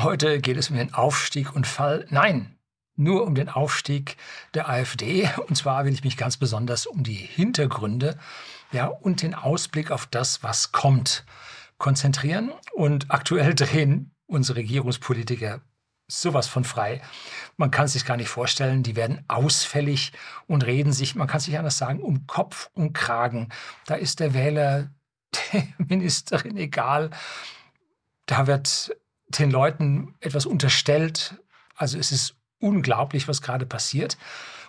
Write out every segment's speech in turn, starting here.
Heute geht es um den Aufstieg und Fall. Nein, nur um den Aufstieg der AfD. Und zwar will ich mich ganz besonders um die Hintergründe ja, und den Ausblick auf das, was kommt, konzentrieren. Und aktuell drehen unsere Regierungspolitiker sowas von frei. Man kann es sich gar nicht vorstellen. Die werden ausfällig und reden sich, man kann es nicht anders sagen, um Kopf und Kragen. Da ist der Wähler, der Ministerin egal. Da wird den Leuten etwas unterstellt. Also es ist unglaublich, was gerade passiert.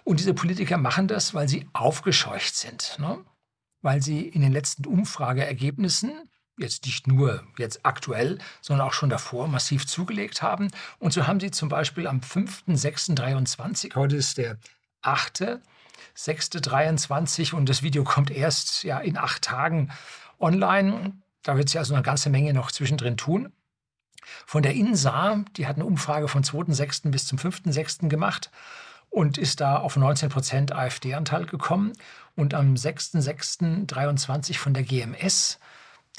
Und diese Politiker machen das, weil sie aufgescheucht sind. Ne? Weil sie in den letzten Umfrageergebnissen, jetzt nicht nur jetzt aktuell, sondern auch schon davor massiv zugelegt haben. Und so haben sie zum Beispiel am 5.6.23, heute ist der 8. 6.23 und das Video kommt erst ja, in acht Tagen online. Da wird sich also eine ganze Menge noch zwischendrin tun. Von der INSA, die hat eine Umfrage von 2.6. bis zum 5.6. gemacht und ist da auf 19 Prozent AfD-Anteil gekommen. Und am 6.6.23 von der GMS,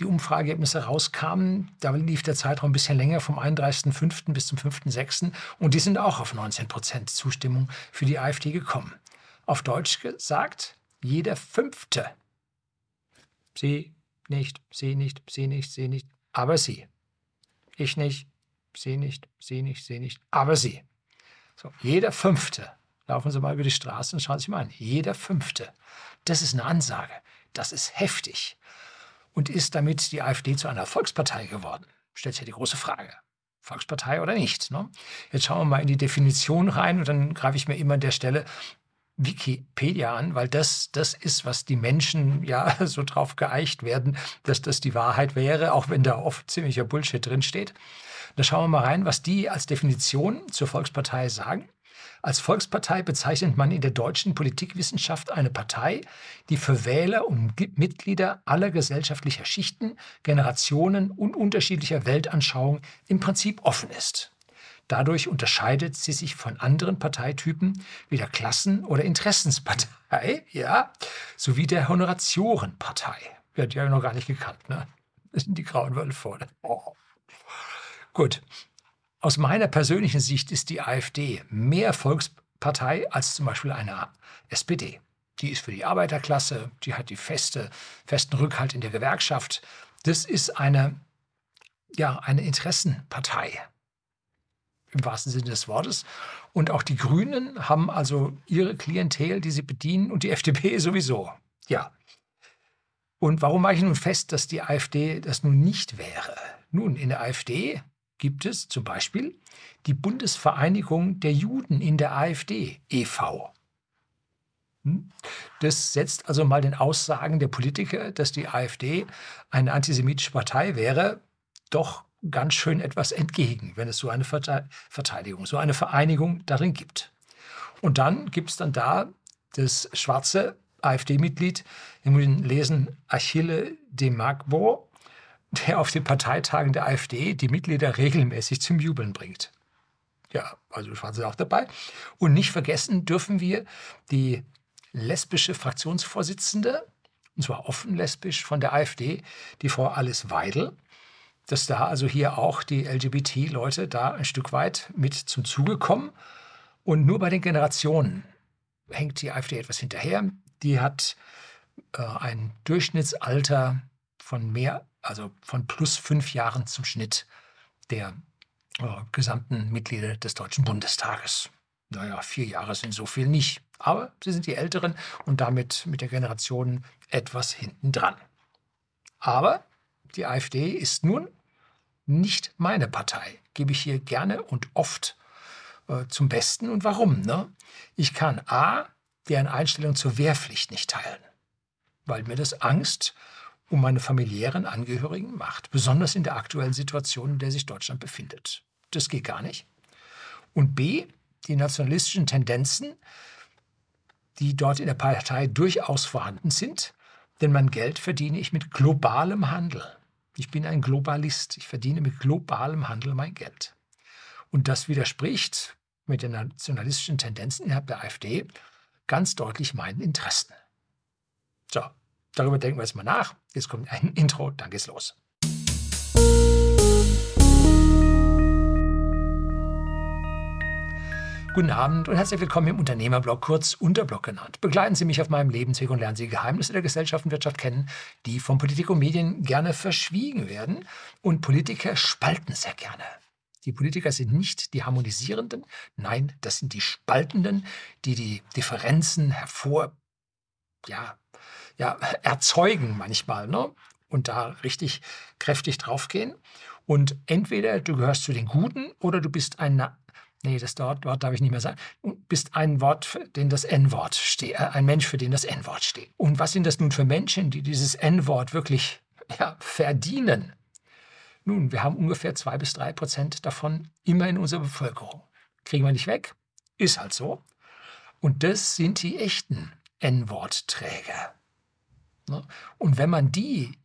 die Umfrageergebnisse rauskamen, da lief der Zeitraum ein bisschen länger, vom 31.05. bis zum 5.06. Und die sind auch auf 19 Prozent Zustimmung für die AfD gekommen. Auf Deutsch gesagt, jeder Fünfte. Sie nicht, sie nicht, sie nicht, sie nicht, aber sie. Ich nicht, Sie nicht, Sie nicht, Sie nicht, aber Sie. So, jeder Fünfte. Laufen Sie mal über die Straße und schauen Sie mal an. Jeder Fünfte. Das ist eine Ansage. Das ist heftig. Und ist damit die AfD zu einer Volkspartei geworden? Stellt sich ja die große Frage. Volkspartei oder nicht? Ne? Jetzt schauen wir mal in die Definition rein und dann greife ich mir immer an der Stelle Wikipedia an, weil das, das ist, was die Menschen ja so drauf geeicht werden, dass das die Wahrheit wäre, auch wenn da oft ziemlicher Bullshit drin steht. Da schauen wir mal rein, was die als Definition zur Volkspartei sagen. Als Volkspartei bezeichnet man in der deutschen Politikwissenschaft eine Partei, die für Wähler und Mitglieder aller gesellschaftlicher Schichten, Generationen und unterschiedlicher Weltanschauung im Prinzip offen ist. Dadurch unterscheidet sie sich von anderen Parteitypen wie der Klassen- oder Interessenspartei, ja, sowie der Honoratiorenpartei. Wir hatten ja noch gar nicht gekannt, ne? Das sind die grauen Wölfe. Oh. Gut. Aus meiner persönlichen Sicht ist die AfD mehr Volkspartei als zum Beispiel eine SPD. Die ist für die Arbeiterklasse, die hat die feste, festen Rückhalt in der Gewerkschaft. Das ist eine, ja, eine Interessenpartei im wahrsten Sinne des Wortes. Und auch die Grünen haben also ihre Klientel, die sie bedienen, und die FDP sowieso. Ja. Und warum mache ich nun fest, dass die AfD das nun nicht wäre? Nun, in der AfD gibt es zum Beispiel die Bundesvereinigung der Juden in der AfD e.V. Hm? Das setzt also mal den Aussagen der Politiker, dass die AfD eine antisemitische Partei wäre, doch ganz schön etwas entgegen, wenn es so eine Verteidigung, so eine Vereinigung darin gibt. Und dann gibt es dann da das schwarze AfD-Mitglied, wir müssen lesen, Achille de Magbo, der auf den Parteitagen der AfD die Mitglieder regelmäßig zum Jubeln bringt. Ja, also Schwarze auch dabei. Und nicht vergessen dürfen wir die lesbische Fraktionsvorsitzende, und zwar offen lesbisch von der AfD, die Frau Alice Weidel, dass da also hier auch die LGBT-Leute da ein Stück weit mit zum Zuge kommen. Und nur bei den Generationen hängt die AfD etwas hinterher. Die hat äh, ein Durchschnittsalter von mehr, also von plus fünf Jahren zum Schnitt der äh, gesamten Mitglieder des Deutschen Bundestages. Naja, vier Jahre sind so viel nicht. Aber sie sind die Älteren und damit mit der Generation etwas hinten dran. Aber die AfD ist nun nicht meine Partei. Gebe ich hier gerne und oft äh, zum Besten. Und warum? Ne? Ich kann A, deren Einstellung zur Wehrpflicht nicht teilen, weil mir das Angst um meine familiären Angehörigen macht, besonders in der aktuellen Situation, in der sich Deutschland befindet. Das geht gar nicht. Und B, die nationalistischen Tendenzen, die dort in der Partei durchaus vorhanden sind, denn mein Geld verdiene ich mit globalem Handel. Ich bin ein Globalist. Ich verdiene mit globalem Handel mein Geld. Und das widerspricht mit den nationalistischen Tendenzen innerhalb der AfD ganz deutlich meinen Interessen. So, darüber denken wir jetzt mal nach. Jetzt kommt ein Intro, dann geht's los. Guten Abend und herzlich willkommen im Unternehmerblog, kurz Unterblog genannt. Begleiten Sie mich auf meinem Lebensweg und lernen Sie Geheimnisse der Gesellschaft und Wirtschaft kennen, die von Politik und Medien gerne verschwiegen werden. Und Politiker spalten sehr gerne. Die Politiker sind nicht die Harmonisierenden, nein, das sind die Spaltenden, die die Differenzen hervor, ja, ja, erzeugen manchmal, ne? Und da richtig kräftig draufgehen. Und entweder du gehörst zu den Guten oder du bist ein Nee, das Wort, darf ich nicht mehr sagen. Du bist ein Wort, für den das N-Wort steht, äh, ein Mensch, für den das N-Wort steht. Und was sind das nun für Menschen, die dieses N-Wort wirklich ja, verdienen? Nun, wir haben ungefähr zwei bis drei Prozent davon immer in unserer Bevölkerung. Kriegen wir nicht weg? Ist halt so. Und das sind die echten N-Wortträger. Ne? Und wenn man die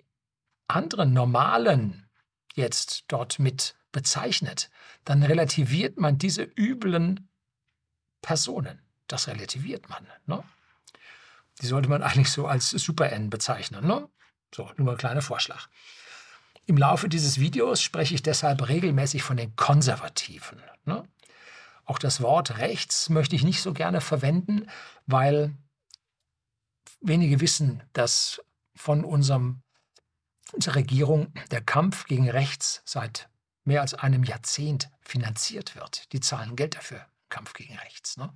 anderen normalen jetzt dort mit bezeichnet, dann relativiert man diese üblen Personen. Das relativiert man. Ne? Die sollte man eigentlich so als Super-N bezeichnen. Ne? So, nur mal ein kleiner Vorschlag. Im Laufe dieses Videos spreche ich deshalb regelmäßig von den Konservativen. Ne? Auch das Wort rechts möchte ich nicht so gerne verwenden, weil wenige wissen, dass von unserem, unserer Regierung der Kampf gegen rechts seit mehr als einem Jahrzehnt finanziert wird. Die zahlen Geld dafür, Kampf gegen rechts. Ne?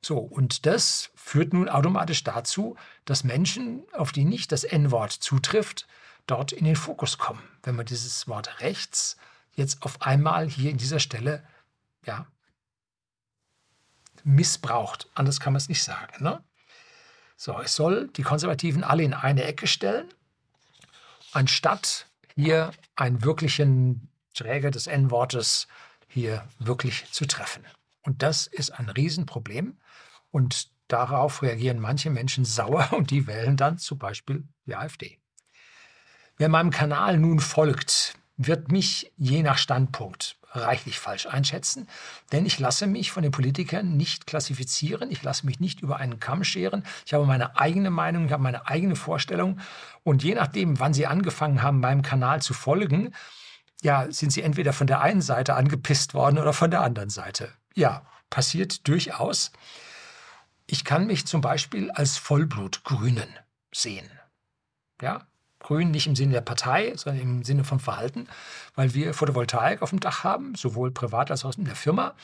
So, und das führt nun automatisch dazu, dass Menschen, auf die nicht das N-Wort zutrifft, dort in den Fokus kommen. Wenn man dieses Wort rechts jetzt auf einmal hier in dieser Stelle ja, missbraucht. Anders kann man es nicht sagen. Ne? So, es soll die Konservativen alle in eine Ecke stellen, anstatt hier einen wirklichen Träger des N-Wortes hier wirklich zu treffen. Und das ist ein Riesenproblem. Und darauf reagieren manche Menschen sauer und die wählen dann zum Beispiel die AfD. Wer meinem Kanal nun folgt, wird mich je nach Standpunkt reichlich falsch einschätzen, denn ich lasse mich von den Politikern nicht klassifizieren, ich lasse mich nicht über einen Kamm scheren, ich habe meine eigene Meinung, ich habe meine eigene Vorstellung und je nachdem, wann Sie angefangen haben, meinem Kanal zu folgen, ja, sind Sie entweder von der einen Seite angepisst worden oder von der anderen Seite. Ja, passiert durchaus. Ich kann mich zum Beispiel als Vollblutgrünen sehen. Ja, Grün nicht im Sinne der Partei, sondern im Sinne vom Verhalten, weil wir Photovoltaik auf dem Dach haben, sowohl privat als auch in der Firma,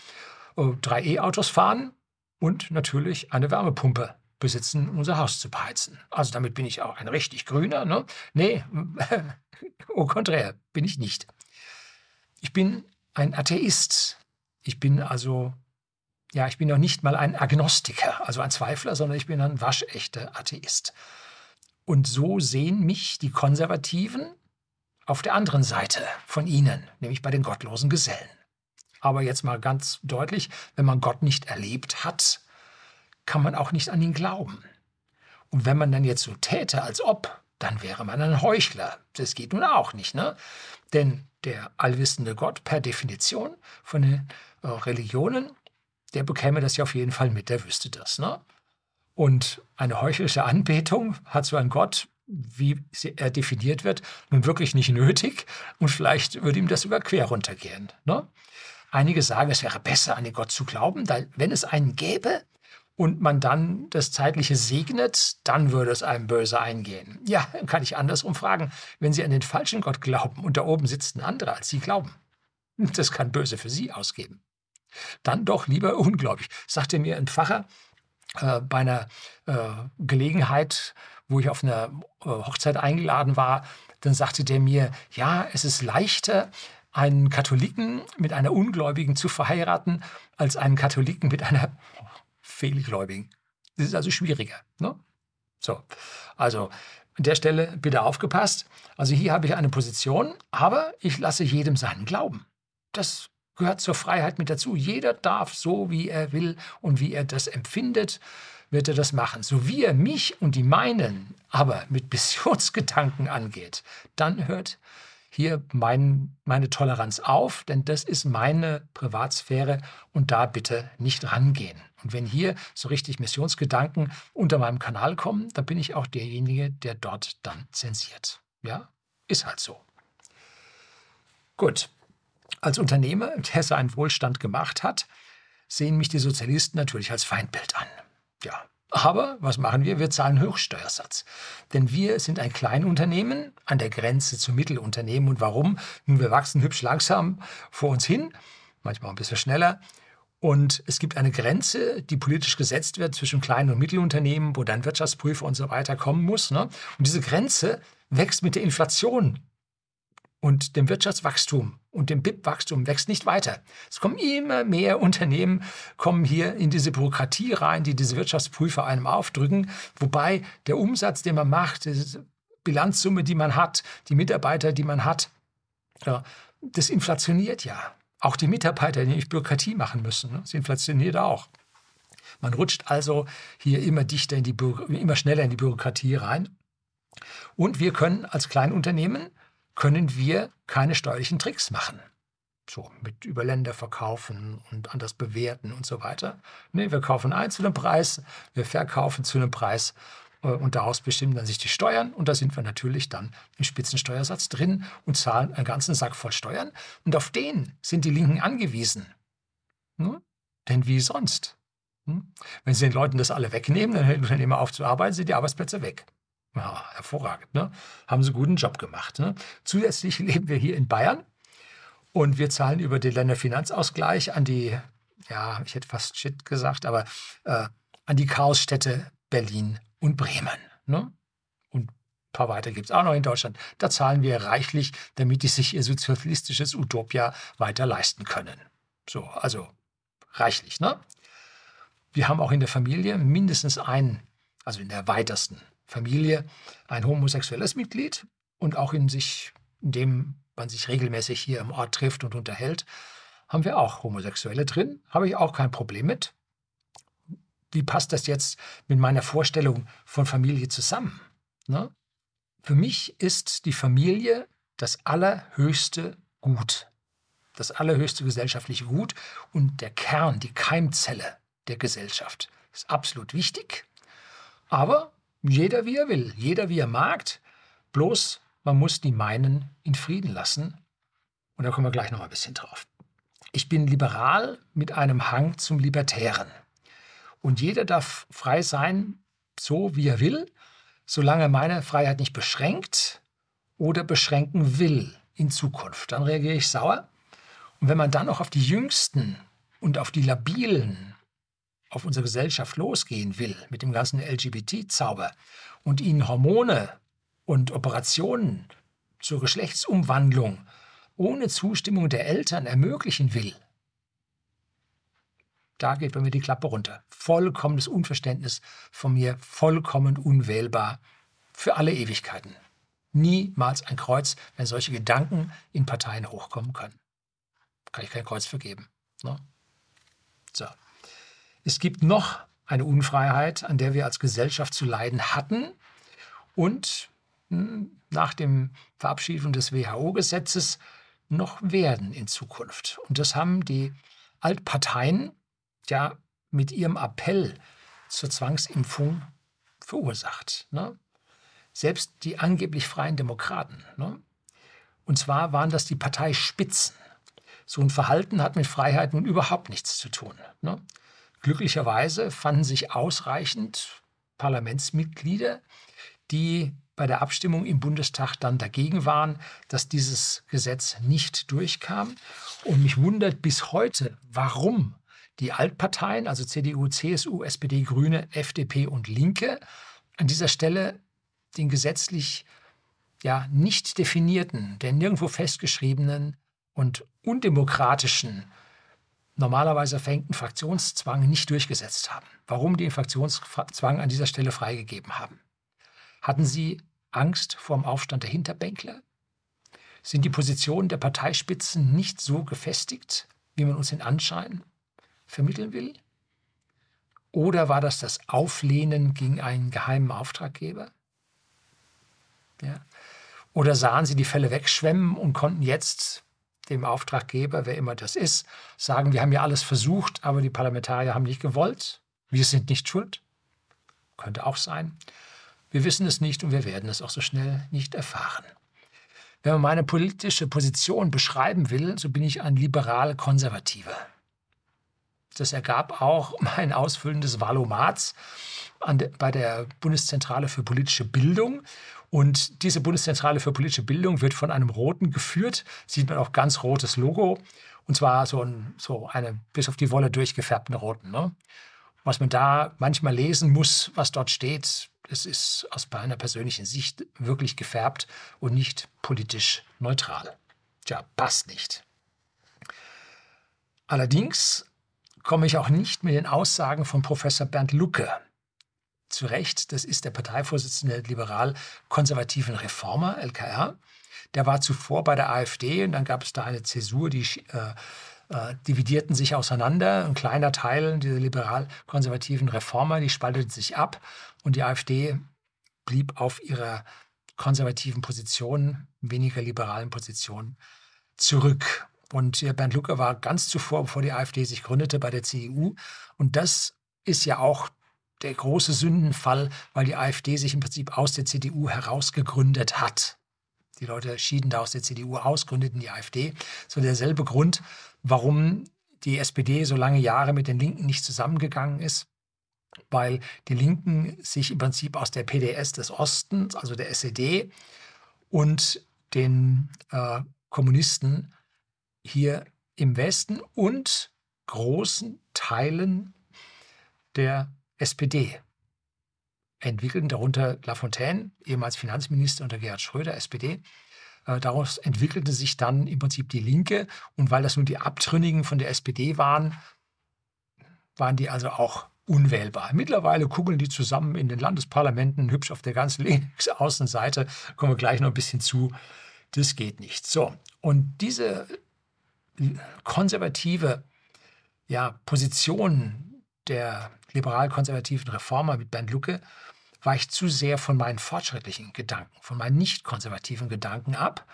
äh, drei E-Autos fahren und natürlich eine Wärmepumpe besitzen, um unser Haus zu beheizen. Also damit bin ich auch ein richtig Grüner. Ne? Nee, au contraire, bin ich nicht. Ich bin ein Atheist. Ich bin also, ja, ich bin noch nicht mal ein Agnostiker, also ein Zweifler, sondern ich bin ein waschechter Atheist. Und so sehen mich die Konservativen auf der anderen Seite von ihnen, nämlich bei den gottlosen Gesellen. Aber jetzt mal ganz deutlich, wenn man Gott nicht erlebt hat, kann man auch nicht an ihn glauben. Und wenn man dann jetzt so täte, als ob, dann wäre man ein Heuchler. Das geht nun auch nicht, ne? Denn der allwissende Gott per Definition von den äh, Religionen, der bekäme das ja auf jeden Fall mit, der wüsste das, ne? Und eine heuchlerische Anbetung hat so ein Gott, wie er definiert wird, nun wirklich nicht nötig und vielleicht würde ihm das sogar quer runtergehen. Ne? Einige sagen, es wäre besser, an den Gott zu glauben, weil wenn es einen gäbe und man dann das Zeitliche segnet, dann würde es einem böse eingehen. Ja, kann ich andersrum fragen, wenn Sie an den falschen Gott glauben und da oben sitzt ein anderer, als Sie glauben, das kann böse für Sie ausgeben. Dann doch lieber ungläubig, sagte mir ein Pfarrer, äh, bei einer äh, Gelegenheit, wo ich auf einer äh, Hochzeit eingeladen war, dann sagte der mir, ja, es ist leichter, einen Katholiken mit einer Ungläubigen zu verheiraten, als einen Katholiken mit einer Fehlgläubigen. Das ist also schwieriger. Ne? So, also an der Stelle bitte aufgepasst. Also hier habe ich eine Position, aber ich lasse jedem seinen Glauben. Das gehört zur Freiheit mit dazu. Jeder darf so, wie er will und wie er das empfindet, wird er das machen. So wie er mich und die meinen aber mit Missionsgedanken angeht, dann hört hier mein, meine Toleranz auf, denn das ist meine Privatsphäre und da bitte nicht rangehen. Und wenn hier so richtig Missionsgedanken unter meinem Kanal kommen, dann bin ich auch derjenige, der dort dann zensiert. Ja, ist halt so. Gut, als Unternehmer, der seinen Wohlstand gemacht hat, sehen mich die Sozialisten natürlich als Feindbild an. Ja, aber was machen wir? Wir zahlen Höchststeuersatz. Denn wir sind ein Kleinunternehmen an der Grenze zu Mittelunternehmen. Und warum? Nun, wir wachsen hübsch langsam vor uns hin, manchmal ein bisschen schneller. Und es gibt eine Grenze, die politisch gesetzt wird zwischen kleinen und Mittelunternehmen, wo dann Wirtschaftsprüfer und so weiter kommen muss. Ne? Und diese Grenze wächst mit der Inflation und dem Wirtschaftswachstum und dem BIP-Wachstum wächst nicht weiter. Es kommen immer mehr Unternehmen, kommen hier in diese Bürokratie rein, die diese Wirtschaftsprüfer einem aufdrücken, wobei der Umsatz, den man macht, die Bilanzsumme, die man hat, die Mitarbeiter, die man hat, ja, das inflationiert ja. Auch die Mitarbeiter, die nicht Bürokratie machen müssen, ne? das inflationiert auch. Man rutscht also hier immer dichter in die immer schneller in die Bürokratie rein. Und wir können als Kleinunternehmen können wir keine steuerlichen Tricks machen. So mit Überländer verkaufen und anders bewerten und so weiter. Nee, wir kaufen ein zu einem Preis, wir verkaufen zu einem Preis äh, und daraus bestimmen dann sich die Steuern und da sind wir natürlich dann im Spitzensteuersatz drin und zahlen einen ganzen Sack voll Steuern und auf den sind die Linken angewiesen. Hm? Denn wie sonst? Hm? Wenn sie den Leuten das alle wegnehmen, dann hören die Unternehmer auf zu arbeiten, sind die Arbeitsplätze weg. Ja, hervorragend. Ne? Haben sie guten Job gemacht. Ne? Zusätzlich leben wir hier in Bayern und wir zahlen über den Länderfinanzausgleich an die, ja, ich hätte fast Shit gesagt, aber äh, an die Chaosstädte Berlin und Bremen. Ne? Und ein paar weiter gibt es auch noch in Deutschland. Da zahlen wir reichlich, damit die sich ihr sozialistisches Utopia weiter leisten können. So, also reichlich. Ne? Wir haben auch in der Familie mindestens einen, also in der weitesten Familie ein homosexuelles Mitglied und auch in sich, indem man sich regelmäßig hier im Ort trifft und unterhält, haben wir auch Homosexuelle drin. Habe ich auch kein Problem mit. Wie passt das jetzt mit meiner Vorstellung von Familie zusammen? Ne? Für mich ist die Familie das allerhöchste Gut, das allerhöchste gesellschaftliche Gut und der Kern, die Keimzelle der Gesellschaft. Ist absolut wichtig. Aber jeder wie er will, jeder wie er mag. Bloß man muss die meinen in Frieden lassen. Und da kommen wir gleich noch ein bisschen drauf. Ich bin liberal mit einem Hang zum Libertären. Und jeder darf frei sein, so wie er will, solange meine Freiheit nicht beschränkt oder beschränken will in Zukunft. Dann reagiere ich sauer. Und wenn man dann auch auf die Jüngsten und auf die Labilen auf unsere Gesellschaft losgehen will mit dem ganzen LGBT-Zauber und ihnen Hormone und Operationen zur Geschlechtsumwandlung ohne Zustimmung der Eltern ermöglichen will, da geht bei mir die Klappe runter. Vollkommenes Unverständnis von mir, vollkommen unwählbar für alle Ewigkeiten. Niemals ein Kreuz, wenn solche Gedanken in Parteien hochkommen können. Kann ich kein Kreuz vergeben. Ne? So. Es gibt noch eine Unfreiheit, an der wir als Gesellschaft zu leiden hatten und hm, nach dem Verabschiedung des WHO-Gesetzes noch werden in Zukunft. Und das haben die Altparteien ja mit ihrem Appell zur Zwangsimpfung verursacht. Ne? Selbst die angeblich freien Demokraten. Ne? Und zwar waren das die Parteispitzen. So ein Verhalten hat mit Freiheit nun überhaupt nichts zu tun. Ne? Glücklicherweise fanden sich ausreichend Parlamentsmitglieder, die bei der Abstimmung im Bundestag dann dagegen waren, dass dieses Gesetz nicht durchkam. Und mich wundert bis heute, warum die Altparteien, also CDU, CSU, SPD, Grüne, FDP und Linke, an dieser Stelle den gesetzlich ja nicht definierten, der nirgendwo festgeschriebenen und undemokratischen normalerweise verhängten Fraktionszwang nicht durchgesetzt haben. Warum die den Fraktionszwang an dieser Stelle freigegeben haben? Hatten sie Angst vor dem Aufstand der Hinterbänkler? Sind die Positionen der Parteispitzen nicht so gefestigt, wie man uns den Anschein vermitteln will? Oder war das das Auflehnen gegen einen geheimen Auftraggeber? Ja. Oder sahen sie die Fälle wegschwemmen und konnten jetzt dem Auftraggeber, wer immer das ist, sagen, wir haben ja alles versucht, aber die Parlamentarier haben nicht gewollt. Wir sind nicht schuld. Könnte auch sein. Wir wissen es nicht und wir werden es auch so schnell nicht erfahren. Wenn man meine politische Position beschreiben will, so bin ich ein liberal-konservativer. Das ergab auch mein Ausfüllen des Valomats bei der Bundeszentrale für politische Bildung. Und diese Bundeszentrale für politische Bildung wird von einem Roten geführt. Sieht man auch ganz rotes Logo. Und zwar so, ein, so eine bis auf die Wolle durchgefärbten Roten. Ne? Was man da manchmal lesen muss, was dort steht, das ist aus meiner persönlichen Sicht wirklich gefärbt und nicht politisch neutral. Tja, passt nicht. Allerdings komme ich auch nicht mit den Aussagen von Professor Bernd Lucke zurecht. Das ist der Parteivorsitzende der liberal-konservativen Reformer, LKR. Der war zuvor bei der AfD und dann gab es da eine Zäsur, die äh, äh, dividierten sich auseinander. Ein kleiner Teil dieser liberal-konservativen Reformer, die spalteten sich ab und die AfD blieb auf ihrer konservativen Position, weniger liberalen Position zurück. Und Bernd Lucke war ganz zuvor, bevor die AfD sich gründete, bei der CDU. Und das ist ja auch der große Sündenfall, weil die AfD sich im Prinzip aus der CDU herausgegründet hat. Die Leute schieden da aus der CDU aus, gründeten die AfD. So derselbe Grund, warum die SPD so lange Jahre mit den Linken nicht zusammengegangen ist, weil die Linken sich im Prinzip aus der PDS des Ostens, also der SED und den äh, Kommunisten hier im Westen und großen Teilen der SPD entwickelten, darunter Lafontaine, ehemals Finanzminister unter Gerhard Schröder, SPD. Äh, daraus entwickelte sich dann im Prinzip die Linke. Und weil das nun die Abtrünnigen von der SPD waren, waren die also auch unwählbar. Mittlerweile kugeln die zusammen in den Landesparlamenten hübsch auf der ganzen Linksaußenseite. Kommen wir gleich noch ein bisschen zu. Das geht nicht. So, und diese konservative ja, Position der liberal-konservativen Reformer mit Bernd Lucke weicht zu sehr von meinen fortschrittlichen Gedanken, von meinen nicht konservativen Gedanken ab.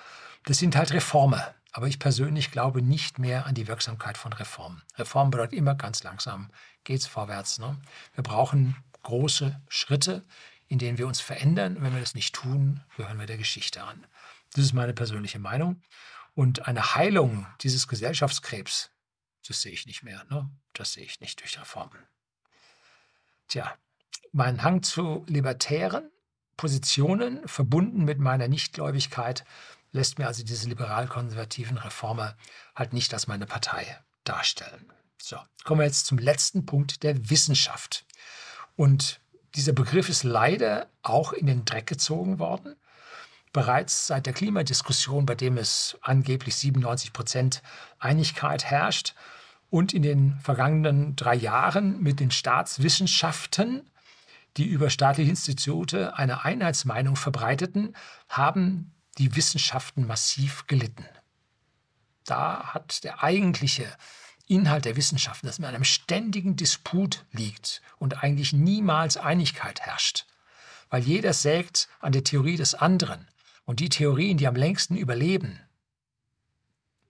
Das sind halt Reformer. Aber ich persönlich glaube nicht mehr an die Wirksamkeit von Reformen. Reform bedeutet immer ganz langsam, geht es vorwärts. Ne? Wir brauchen große Schritte, in denen wir uns verändern. wenn wir das nicht tun, gehören wir der Geschichte an. Das ist meine persönliche Meinung. Und eine Heilung dieses Gesellschaftskrebs, das sehe ich nicht mehr. Ne? Das sehe ich nicht durch Reformen. Tja, mein Hang zu libertären Positionen, verbunden mit meiner Nichtgläubigkeit, lässt mir also diese liberal-konservativen Reformer halt nicht als meine Partei darstellen. So, kommen wir jetzt zum letzten Punkt der Wissenschaft. Und dieser Begriff ist leider auch in den Dreck gezogen worden. Bereits seit der Klimadiskussion, bei dem es angeblich 97 Prozent Einigkeit herrscht, und in den vergangenen drei Jahren mit den Staatswissenschaften, die über staatliche Institute eine Einheitsmeinung verbreiteten, haben die Wissenschaften massiv gelitten. Da hat der eigentliche Inhalt der Wissenschaften, das in einem ständigen Disput liegt und eigentlich niemals Einigkeit herrscht, weil jeder sägt an der Theorie des anderen und die Theorien, die am längsten überleben,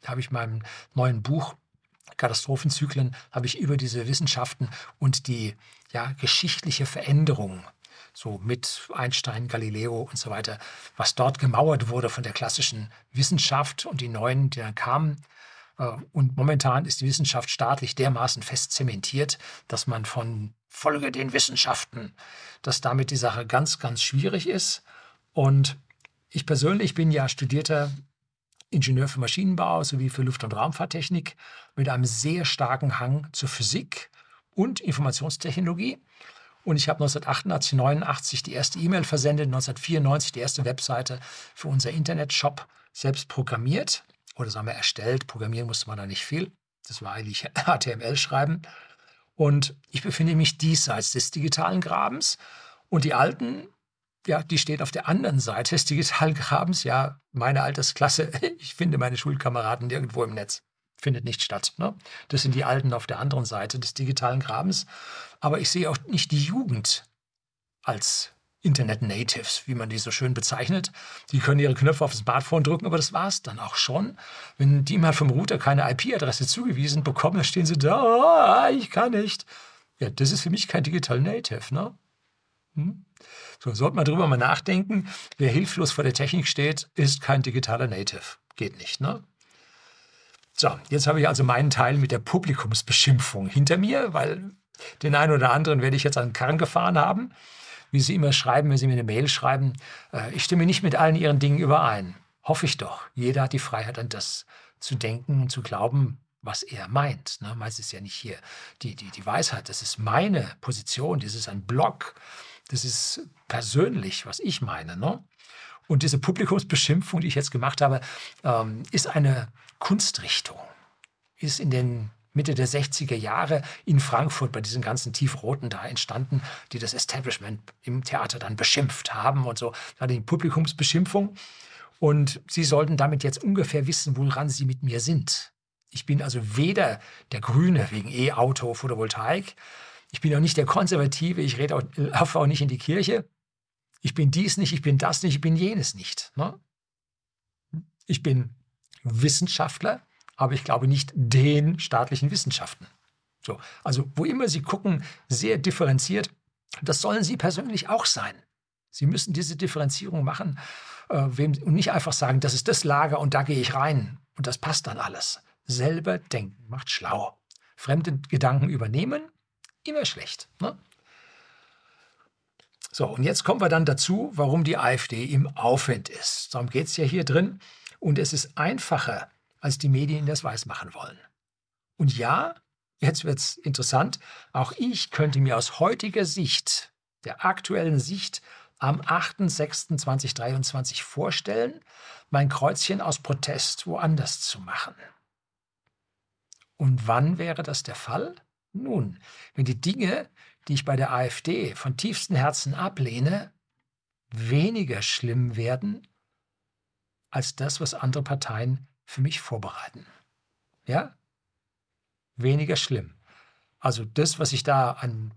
habe ich in meinem neuen Buch Katastrophenzyklen habe ich über diese Wissenschaften und die ja, geschichtliche Veränderung, so mit Einstein, Galileo und so weiter, was dort gemauert wurde von der klassischen Wissenschaft und die neuen, die dann kamen. Äh, und momentan ist die Wissenschaft staatlich dermaßen fest zementiert, dass man von Folge den Wissenschaften, dass damit die Sache ganz, ganz schwierig ist. Und ich persönlich bin ja studierter Ingenieur für Maschinenbau sowie für Luft- und Raumfahrttechnik mit einem sehr starken Hang zur Physik und Informationstechnologie. Und ich habe 1988, 89 die erste E-Mail versendet, 1994 die erste Webseite für unser Internetshop selbst programmiert oder sagen wir erstellt. Programmieren musste man da nicht viel. Das war eigentlich HTML schreiben. Und ich befinde mich diesseits des digitalen Grabens. Und die alten ja, die steht auf der anderen Seite des Digitalgrabens. Ja, meine Altersklasse, ich finde meine Schulkameraden nirgendwo im Netz. Findet nicht statt. Ne? Das sind die Alten auf der anderen Seite des digitalen Grabens. Aber ich sehe auch nicht die Jugend als Internet Natives, wie man die so schön bezeichnet. Die können ihre Knöpfe auf das Smartphone drücken, aber das war es dann auch schon. Wenn die mal vom Router keine IP-Adresse zugewiesen bekommen, dann stehen sie da, ah, ich kann nicht. Ja, das ist für mich kein Digital Native. Ne? Hm? So, sollte man darüber mal nachdenken. Wer hilflos vor der Technik steht, ist kein digitaler Native. Geht nicht, ne? So, jetzt habe ich also meinen Teil mit der Publikumsbeschimpfung hinter mir, weil den einen oder anderen werde ich jetzt an den Karren gefahren haben. Wie Sie immer schreiben, wenn Sie mir eine Mail schreiben, äh, ich stimme nicht mit allen Ihren Dingen überein. Hoffe ich doch. Jeder hat die Freiheit, an das zu denken und zu glauben, was er meint. Ne? Meist ist ja nicht hier die, die, die Weisheit. Das ist meine Position, das ist ein Blog, das ist persönlich, was ich meine. Ne? Und diese Publikumsbeschimpfung, die ich jetzt gemacht habe, ähm, ist eine Kunstrichtung. Ist in den Mitte der 60er Jahre in Frankfurt bei diesen ganzen Tiefroten da entstanden, die das Establishment im Theater dann beschimpft haben und so. Da die Publikumsbeschimpfung. Und sie sollten damit jetzt ungefähr wissen, woran sie mit mir sind. Ich bin also weder der Grüne wegen E-Auto, Photovoltaik, ich bin auch nicht der Konservative, ich rede auch, laufe auch nicht in die Kirche. Ich bin dies nicht, ich bin das nicht, ich bin jenes nicht. Ne? Ich bin Wissenschaftler, aber ich glaube nicht den staatlichen Wissenschaften. So, also wo immer Sie gucken, sehr differenziert, das sollen Sie persönlich auch sein. Sie müssen diese Differenzierung machen äh, wem, und nicht einfach sagen, das ist das Lager und da gehe ich rein und das passt dann alles. Selber denken macht schlau. Fremde Gedanken übernehmen, immer schlecht. Ne? So, und jetzt kommen wir dann dazu, warum die AfD im Aufwind ist. Darum geht es ja hier drin. Und es ist einfacher, als die Medien das weiß machen wollen. Und ja, jetzt wird es interessant, auch ich könnte mir aus heutiger Sicht, der aktuellen Sicht, am 8.6.2023 vorstellen, mein Kreuzchen aus Protest woanders zu machen. Und wann wäre das der Fall? Nun, wenn die Dinge, die ich bei der AfD von tiefstem Herzen ablehne, weniger schlimm werden als das, was andere Parteien für mich vorbereiten. Ja? Weniger schlimm. Also das, was ich da an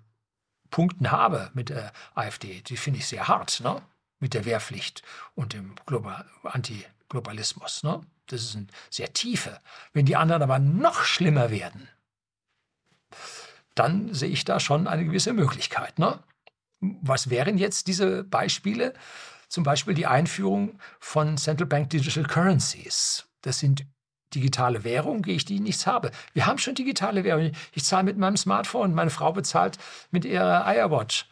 Punkten habe mit der AfD, die finde ich sehr hart, ne? mit der Wehrpflicht und dem Global Antiglobalismus. Ne? Das sind sehr tiefe. Wenn die anderen aber noch schlimmer werden, dann sehe ich da schon eine gewisse Möglichkeit. Ne? Was wären jetzt diese Beispiele? Zum Beispiel die Einführung von Central Bank Digital Currencies. Das sind digitale Währungen, die ich nichts habe. Wir haben schon digitale Währungen. Ich zahle mit meinem Smartphone, meine Frau bezahlt mit ihrer iWatch.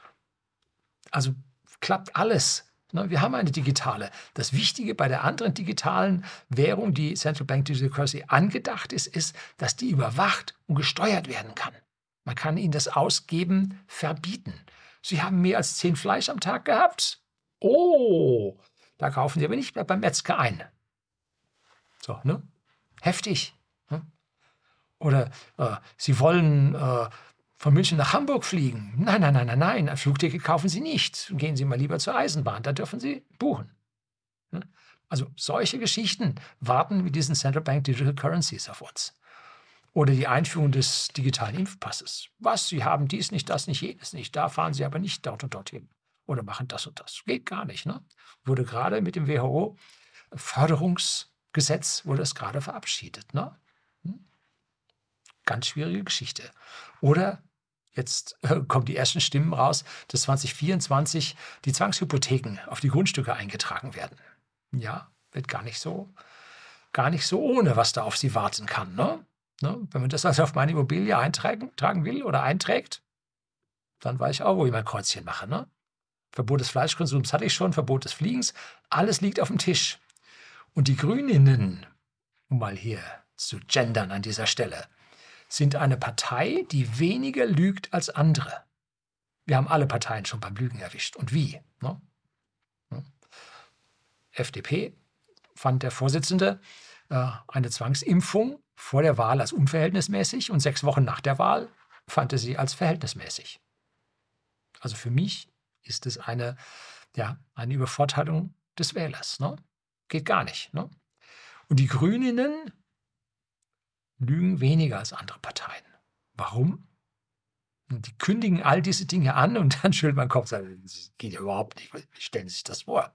Also klappt alles. Ne, wir haben eine digitale. Das Wichtige bei der anderen digitalen Währung, die Central Bank Digital Currency angedacht ist, ist, dass die überwacht und gesteuert werden kann. Man kann ihnen das Ausgeben verbieten. Sie haben mehr als zehn Fleisch am Tag gehabt. Oh, da kaufen Sie aber nicht mehr beim Metzger ein. So, ne? Heftig. Ne? Oder äh, Sie wollen äh, von München nach Hamburg fliegen. Nein, nein, nein, nein, nein. Ein Flugticket kaufen Sie nicht. Gehen Sie mal lieber zur Eisenbahn. Da dürfen Sie buchen. Ne? Also solche Geschichten warten mit diesen Central Bank Digital Currencies auf uns. Oder die Einführung des digitalen Impfpasses. Was? Sie haben dies nicht, das nicht, jenes nicht. Da fahren Sie aber nicht dort und dorthin. Oder machen das und das. Geht gar nicht. Ne? Wurde gerade mit dem WHO-Förderungsgesetz wurde es gerade verabschiedet. Ne? Hm? Ganz schwierige Geschichte. Oder jetzt äh, kommen die ersten Stimmen raus, dass 2024 die Zwangshypotheken auf die Grundstücke eingetragen werden. Ja, wird gar nicht so, gar nicht so ohne, was da auf sie warten kann. Ne? Ne? Wenn man das also auf meine Immobilie eintragen tragen will oder einträgt, dann weiß ich auch, wo ich mein Kreuzchen mache. Ne? Verbot des Fleischkonsums hatte ich schon, Verbot des Fliegens, alles liegt auf dem Tisch. Und die Grüninnen, um mal hier zu gendern an dieser Stelle, sind eine Partei, die weniger lügt als andere. Wir haben alle Parteien schon beim Lügen erwischt. Und wie? Ne? Ne? FDP fand der Vorsitzende äh, eine Zwangsimpfung vor der Wahl als unverhältnismäßig und sechs Wochen nach der Wahl fand er sie als verhältnismäßig. Also für mich ist es eine, ja, eine Übervorteilung des Wählers. Ne? Geht gar nicht. Ne? Und die Grüninnen lügen weniger als andere Parteien. Warum? Die kündigen all diese Dinge an und dann schüttelt man Kopf und sagt, das geht ja überhaupt nicht. Wie stellen Sie sich das vor?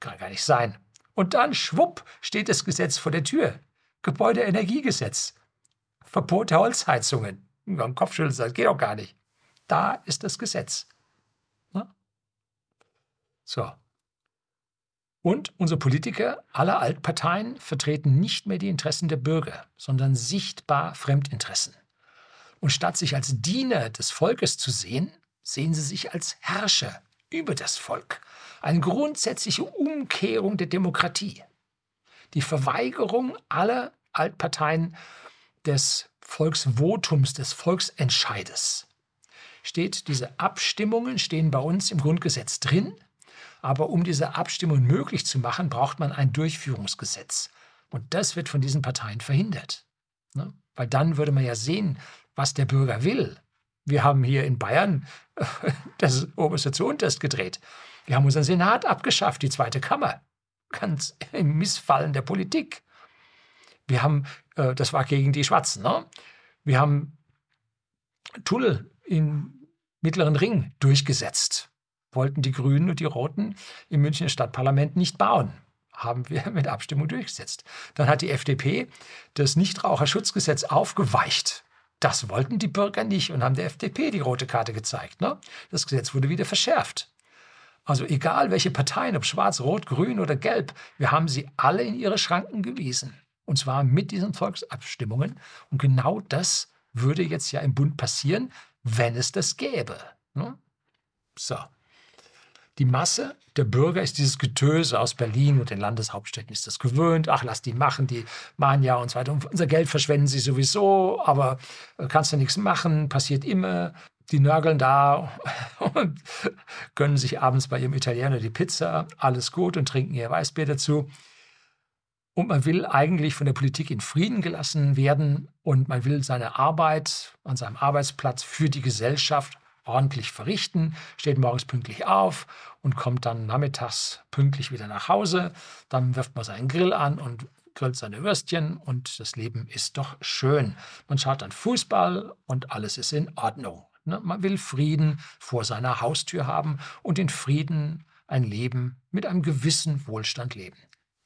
Kann gar nicht sein. Und dann, schwupp, steht das Gesetz vor der Tür. Gebäudeenergiegesetz. Verbot der Holzheizungen. Am Kopf schüttelt das geht auch gar nicht. Da ist das Gesetz. Na? So. Und unsere Politiker aller Altparteien vertreten nicht mehr die Interessen der Bürger, sondern sichtbar Fremdinteressen. Und statt sich als Diener des Volkes zu sehen, sehen sie sich als Herrscher über das Volk. Eine grundsätzliche Umkehrung der Demokratie. Die Verweigerung aller Altparteien des Volksvotums, des Volksentscheides. Steht, diese Abstimmungen stehen bei uns im Grundgesetz drin aber um diese Abstimmung möglich zu machen, braucht man ein Durchführungsgesetz. Und das wird von diesen Parteien verhindert. Ne? Weil dann würde man ja sehen, was der Bürger will. Wir haben hier in Bayern das Oberste zu Unterst gedreht. Wir haben unseren Senat abgeschafft, die zweite Kammer. Ganz im Missfallen der Politik. Wir haben, äh, das war gegen die Schwarzen, ne? wir haben Tunnel im Mittleren Ring durchgesetzt wollten die Grünen und die Roten im Münchner Stadtparlament nicht bauen. Haben wir mit Abstimmung durchgesetzt. Dann hat die FDP das Nichtraucherschutzgesetz aufgeweicht. Das wollten die Bürger nicht und haben der FDP die rote Karte gezeigt. Ne? Das Gesetz wurde wieder verschärft. Also egal welche Parteien, ob schwarz, rot, grün oder gelb, wir haben sie alle in ihre Schranken gewiesen. Und zwar mit diesen Volksabstimmungen. Und genau das würde jetzt ja im Bund passieren, wenn es das gäbe. Ne? So. Die Masse der Bürger ist dieses Getöse aus Berlin und den Landeshauptstädten ist das gewöhnt. Ach, lass die machen, die machen ja und so weiter. Unser Geld verschwenden sie sowieso, aber äh, kannst du nichts machen, passiert immer. Die nörgeln da und gönnen sich abends bei ihrem Italiener die Pizza, alles gut und trinken ihr Weißbier dazu. Und man will eigentlich von der Politik in Frieden gelassen werden und man will seine Arbeit an seinem Arbeitsplatz für die Gesellschaft ordentlich verrichten, steht morgens pünktlich auf und kommt dann nachmittags pünktlich wieder nach Hause. Dann wirft man seinen Grill an und grillt seine Würstchen und das Leben ist doch schön. Man schaut dann Fußball und alles ist in Ordnung. Ne? Man will Frieden vor seiner Haustür haben und in Frieden ein Leben mit einem gewissen Wohlstand leben.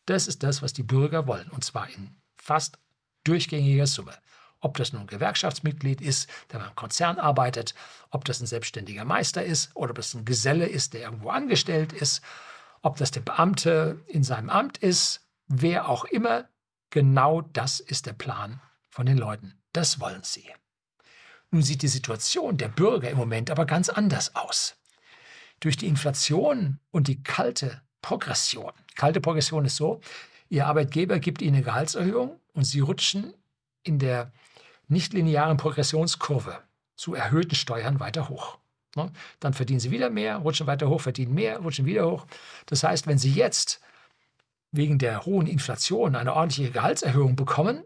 Das ist das, was die Bürger wollen, und zwar in fast durchgängiger Summe. Ob das nun ein Gewerkschaftsmitglied ist, der beim Konzern arbeitet, ob das ein selbstständiger Meister ist oder ob das ein Geselle ist, der irgendwo angestellt ist, ob das der Beamte in seinem Amt ist, wer auch immer, genau das ist der Plan von den Leuten. Das wollen sie. Nun sieht die Situation der Bürger im Moment aber ganz anders aus. Durch die Inflation und die kalte Progression. Kalte Progression ist so, Ihr Arbeitgeber gibt Ihnen eine Gehaltserhöhung und Sie rutschen in der nichtlinearen Progressionskurve zu erhöhten Steuern weiter hoch. Ne? Dann verdienen sie wieder mehr, rutschen weiter hoch, verdienen mehr, rutschen wieder hoch. Das heißt, wenn sie jetzt wegen der hohen Inflation eine ordentliche Gehaltserhöhung bekommen,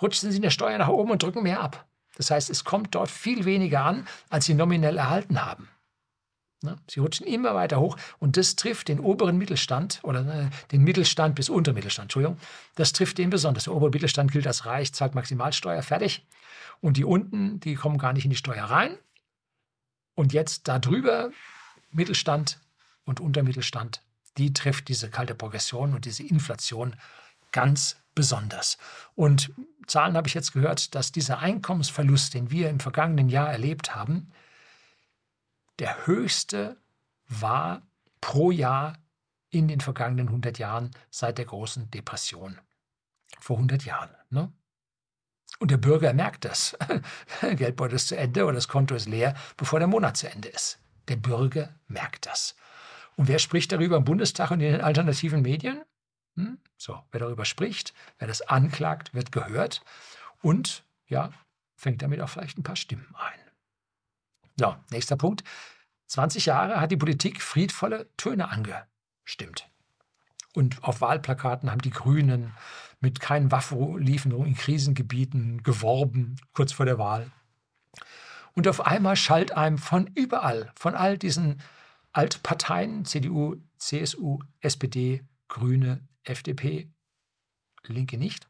rutschen sie in der Steuer nach oben und drücken mehr ab. Das heißt, es kommt dort viel weniger an, als sie nominell erhalten haben. Ne? Sie rutschen immer weiter hoch und das trifft den oberen Mittelstand oder äh, den Mittelstand bis Untermittelstand, Entschuldigung. Das trifft den besonders. Der obere Mittelstand gilt als reich, zahlt Maximalsteuer, fertig. Und die unten, die kommen gar nicht in die Steuer rein. Und jetzt darüber, Mittelstand und Untermittelstand, die trifft diese kalte Progression und diese Inflation ganz besonders. Und Zahlen habe ich jetzt gehört, dass dieser Einkommensverlust, den wir im vergangenen Jahr erlebt haben, der höchste war pro Jahr in den vergangenen 100 Jahren seit der großen Depression. Vor 100 Jahren. Ne? Und der Bürger merkt das. Geldbeutel ist zu Ende oder das Konto ist leer, bevor der Monat zu Ende ist. Der Bürger merkt das. Und wer spricht darüber im Bundestag und in den alternativen Medien? Hm? So, wer darüber spricht, wer das anklagt, wird gehört und ja, fängt damit auch vielleicht ein paar Stimmen ein. So, nächster Punkt. 20 Jahre hat die Politik friedvolle Töne angestimmt. Und auf Wahlplakaten haben die Grünen mit keinen Waffenlieferungen in Krisengebieten geworben, kurz vor der Wahl. Und auf einmal schallt einem von überall, von all diesen Altparteien, CDU, CSU, SPD, Grüne, FDP, Linke nicht,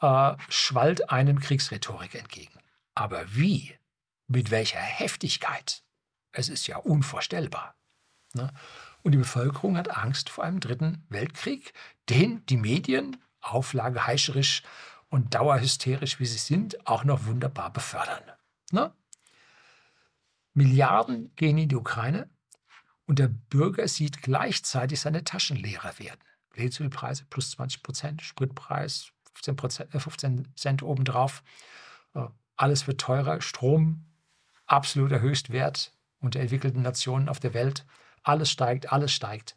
äh, schwallt einem Kriegsrhetorik entgegen. Aber wie? Mit welcher Heftigkeit? Es ist ja unvorstellbar. Ne? Und die Bevölkerung hat Angst vor einem dritten Weltkrieg, den die Medien, Auflage heischerisch und dauerhysterisch wie sie sind, auch noch wunderbar befördern. Ne? Milliarden gehen in die Ukraine Und der Bürger sieht gleichzeitig seine Taschen leerer werden. Lebensmittelpreise plus 20 Prozent, Spritpreis 15, Prozent, 15 Cent obendrauf. Alles wird teurer, Strom absoluter Höchstwert unter entwickelten Nationen auf der Welt. Alles steigt, alles steigt.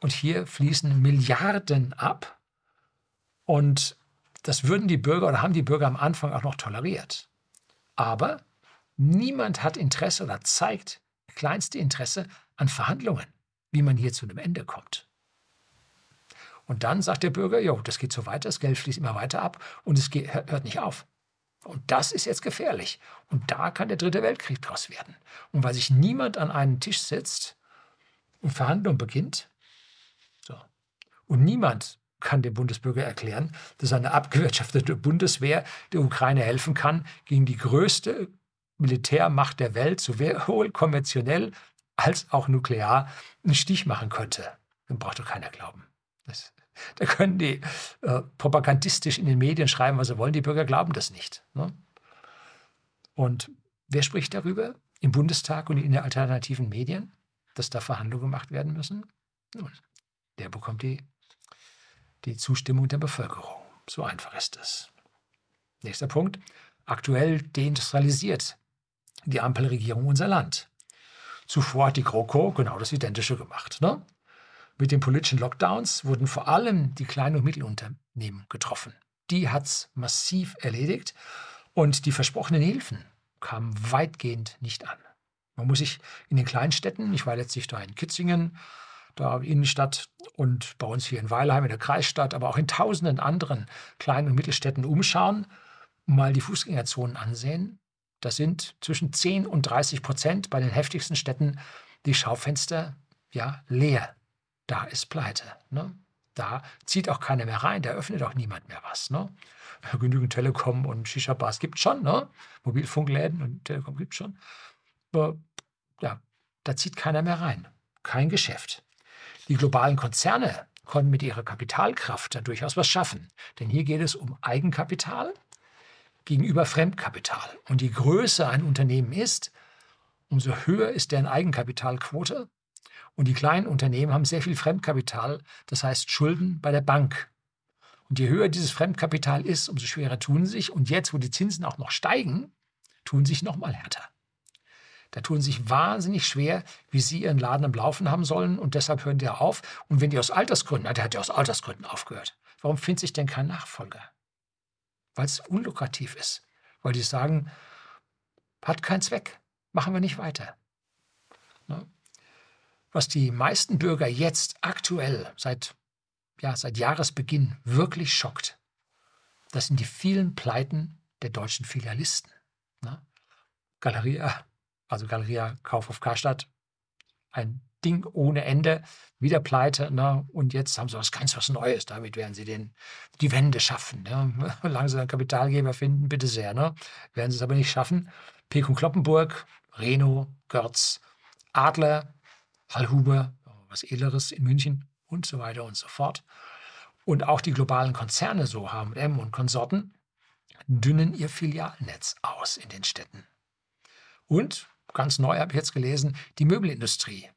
Und hier fließen Milliarden ab. Und das würden die Bürger oder haben die Bürger am Anfang auch noch toleriert. Aber niemand hat Interesse oder zeigt kleinste Interesse an Verhandlungen, wie man hier zu einem Ende kommt. Und dann sagt der Bürger, jo, das geht so weiter, das Geld fließt immer weiter ab und es geht, hört nicht auf. Und das ist jetzt gefährlich. Und da kann der dritte Weltkrieg draus werden. Und weil sich niemand an einen Tisch setzt und Verhandlungen beginnt, so, und niemand kann dem Bundesbürger erklären, dass eine abgewirtschaftete Bundeswehr der Ukraine helfen kann, gegen die größte Militärmacht der Welt, sowohl konventionell als auch nuklear, einen Stich machen könnte. Dann braucht doch keiner glauben. Das, da können die äh, propagandistisch in den Medien schreiben, was sie wollen. Die Bürger glauben das nicht. Ne? Und wer spricht darüber? Im Bundestag und in den alternativen Medien, dass da Verhandlungen gemacht werden müssen? Nun, der bekommt die, die Zustimmung der Bevölkerung. So einfach ist es. Nächster Punkt. Aktuell deindustrialisiert die Ampelregierung unser Land. Zuvor hat die GroKo genau das Identische gemacht. Ne? Mit den politischen Lockdowns wurden vor allem die kleinen und Mittelunternehmen getroffen. Die hat es massiv erledigt und die versprochenen Hilfen kamen weitgehend nicht an. Man muss sich in den kleinen Städten, ich war letztlich da in Kitzingen, da Innenstadt und bei uns hier in Weilheim in der Kreisstadt, aber auch in tausenden anderen kleinen und Mittelstädten umschauen, mal die Fußgängerzonen ansehen. Da sind zwischen 10 und 30 Prozent bei den heftigsten Städten die Schaufenster ja leer da ist Pleite. Ne? Da zieht auch keiner mehr rein, da öffnet auch niemand mehr was. Ne? Genügend Telekom und Shisha-Bars gibt es schon, ne? Mobilfunkläden und Telekom gibt es schon. Aber ja, da zieht keiner mehr rein. Kein Geschäft. Die globalen Konzerne konnten mit ihrer Kapitalkraft da durchaus was schaffen. Denn hier geht es um Eigenkapital gegenüber Fremdkapital. Und je größer ein Unternehmen ist, umso höher ist deren Eigenkapitalquote und die kleinen Unternehmen haben sehr viel Fremdkapital, das heißt Schulden bei der Bank. Und je höher dieses Fremdkapital ist, umso schwerer tun sich. Und jetzt, wo die Zinsen auch noch steigen, tun sich noch mal härter. Da tun sich wahnsinnig schwer, wie sie ihren Laden am Laufen haben sollen und deshalb hören die auf. Und wenn die aus Altersgründen, der hat ja aus Altersgründen aufgehört. Warum findet sich denn kein Nachfolger? Weil es unlukrativ ist. Weil die sagen, hat keinen Zweck, machen wir nicht weiter. Ne? Was die meisten Bürger jetzt aktuell seit, ja, seit Jahresbeginn wirklich schockt, das sind die vielen Pleiten der deutschen Filialisten. Ne? Galeria, also Galeria Kauf auf Karstadt, ein Ding ohne Ende, wieder pleite. Ne? Und jetzt haben sie was ganz was Neues. Damit werden sie den, die Wende schaffen. Ne? Solange sie einen Kapitalgeber finden, bitte sehr. Ne? Werden sie es aber nicht schaffen. Pekun Kloppenburg, Reno, Görz, Adler, Hallhuber, was Edleres in München und so weiter und so fort. Und auch die globalen Konzerne, so H&M und Konsorten, dünnen ihr Filialnetz aus in den Städten. Und, ganz neu habe ich jetzt gelesen, die Möbelindustrie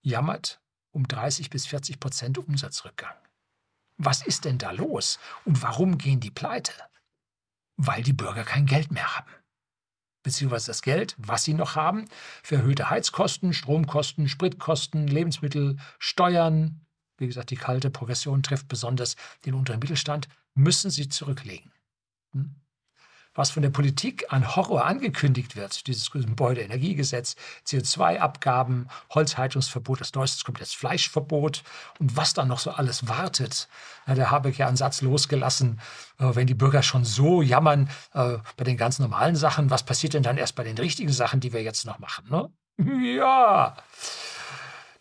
jammert um 30 bis 40 Prozent Umsatzrückgang. Was ist denn da los und warum gehen die pleite? Weil die Bürger kein Geld mehr haben beziehungsweise das Geld, was sie noch haben, für erhöhte Heizkosten, Stromkosten, Spritkosten, Lebensmittel, Steuern, wie gesagt, die kalte Progression trifft besonders den unteren Mittelstand, müssen sie zurücklegen. Hm? Was von der Politik an Horror angekündigt wird, dieses Gebäudeenergiegesetz, CO2-Abgaben, Holzheizungsverbot, das neueste kommt jetzt Fleischverbot und was dann noch so alles wartet. Ja, der Habeck ja einen Satz losgelassen, äh, wenn die Bürger schon so jammern äh, bei den ganz normalen Sachen, was passiert denn dann erst bei den richtigen Sachen, die wir jetzt noch machen? Ne? Ja.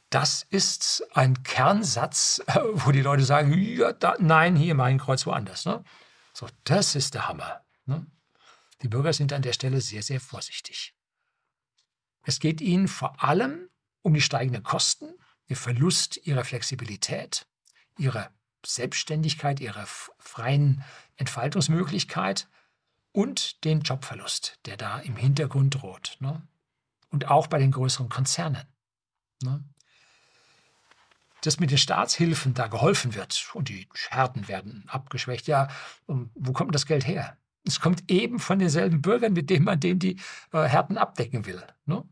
Das ist ein Kernsatz, äh, wo die Leute sagen, ja, da, nein, hier mein Kreuz woanders. Ne? So, das ist der Hammer. Ne? Die Bürger sind an der Stelle sehr, sehr vorsichtig. Es geht ihnen vor allem um die steigenden Kosten, den Verlust ihrer Flexibilität, ihrer Selbstständigkeit, ihrer freien Entfaltungsmöglichkeit und den Jobverlust, der da im Hintergrund droht. Ne? Und auch bei den größeren Konzernen. Ne? Dass mit den Staatshilfen da geholfen wird und die Härten werden abgeschwächt, ja, wo kommt das Geld her? Es kommt eben von denselben Bürgern, mit denen man dem die äh, Härten abdecken will. Ne?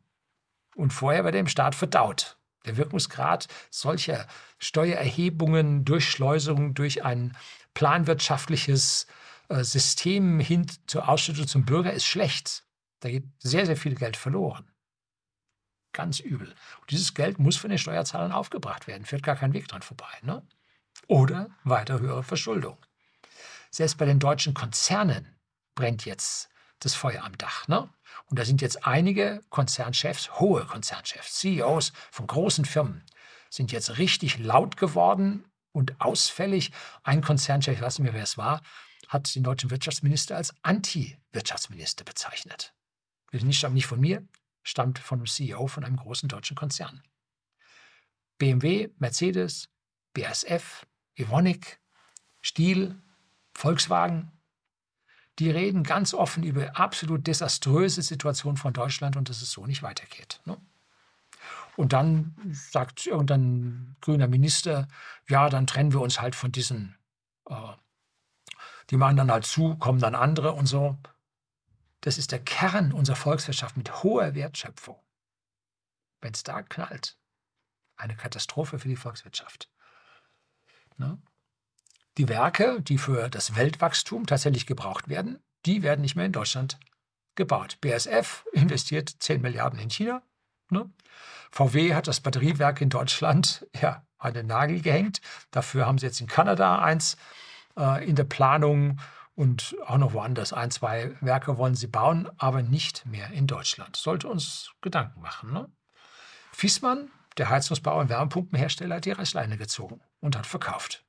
Und vorher war der im Staat verdaut. Der Wirkungsgrad solcher Steuererhebungen, Durchschleusungen durch ein planwirtschaftliches äh, System hin zur Ausschüttung zum Bürger ist schlecht. Da geht sehr, sehr viel Geld verloren. Ganz übel. Und dieses Geld muss von den Steuerzahlern aufgebracht werden. Führt gar kein Weg dran vorbei. Ne? Oder weiter höhere Verschuldung. Selbst bei den deutschen Konzernen brennt jetzt das Feuer am Dach. Ne? Und da sind jetzt einige Konzernchefs, hohe Konzernchefs, CEOs von großen Firmen, sind jetzt richtig laut geworden und ausfällig. Ein Konzernchef, ich weiß nicht mehr, wer es war, hat den deutschen Wirtschaftsminister als Anti-Wirtschaftsminister bezeichnet. Das stammt nicht von mir, stammt von einem CEO von einem großen deutschen Konzern. BMW, Mercedes, BASF, Evonik, Stiel, Volkswagen, die reden ganz offen über absolut desaströse Situation von Deutschland und dass es so nicht weitergeht. Ne? Und dann sagt irgendein grüner Minister, ja, dann trennen wir uns halt von diesen, äh, die machen dann halt zu, kommen dann andere und so. Das ist der Kern unserer Volkswirtschaft mit hoher Wertschöpfung. Wenn es da knallt, eine Katastrophe für die Volkswirtschaft. Ne? Die Werke, die für das Weltwachstum tatsächlich gebraucht werden, die werden nicht mehr in Deutschland gebaut. BASF investiert 10 Milliarden in China. Ne? VW hat das Batteriewerk in Deutschland ja, an den Nagel gehängt. Dafür haben sie jetzt in Kanada eins äh, in der Planung und auch noch woanders. Ein, zwei Werke wollen sie bauen, aber nicht mehr in Deutschland. Sollte uns Gedanken machen. Ne? Fiesmann, der Heizungsbauer und Wärmepumpenhersteller, hat die Reißleine gezogen und hat verkauft.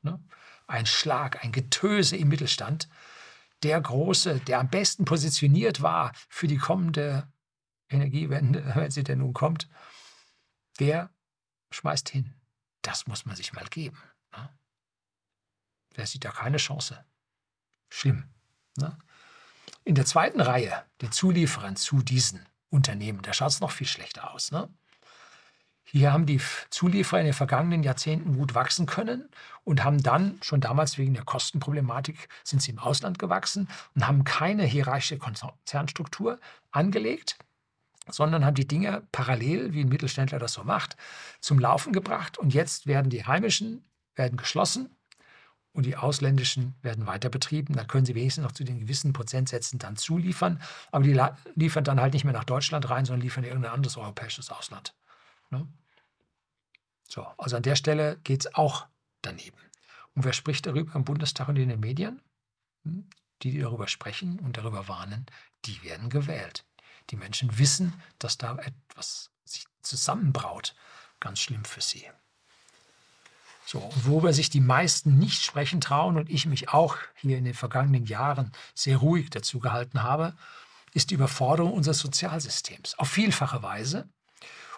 Ne? Ein Schlag, ein Getöse im Mittelstand. Der Große, der am besten positioniert war für die kommende Energiewende, wenn sie denn nun kommt, der schmeißt hin. Das muss man sich mal geben. Ne? Der sieht da keine Chance. Schlimm. Ne? In der zweiten Reihe, den Zulieferern zu diesen Unternehmen, da schaut es noch viel schlechter aus. Ne? Hier haben die Zulieferer in den vergangenen Jahrzehnten gut wachsen können und haben dann, schon damals wegen der Kostenproblematik, sind sie im Ausland gewachsen und haben keine hierarchische Konzernstruktur angelegt, sondern haben die Dinge parallel, wie ein Mittelständler das so macht, zum Laufen gebracht. Und jetzt werden die heimischen werden geschlossen und die ausländischen werden weiter betrieben. Da können sie wenigstens noch zu den gewissen Prozentsätzen dann zuliefern. Aber die liefern dann halt nicht mehr nach Deutschland rein, sondern liefern in irgendein anderes europäisches Ausland. Ne? So, also an der Stelle geht es auch daneben. Und wer spricht darüber im Bundestag und in den Medien? Hm? Die, die darüber sprechen und darüber warnen, die werden gewählt. Die Menschen wissen, dass da etwas sich zusammenbraut. Ganz schlimm für sie. So, worüber sich die meisten nicht sprechen trauen und ich mich auch hier in den vergangenen Jahren sehr ruhig dazu gehalten habe, ist die Überforderung unseres Sozialsystems. Auf vielfache Weise.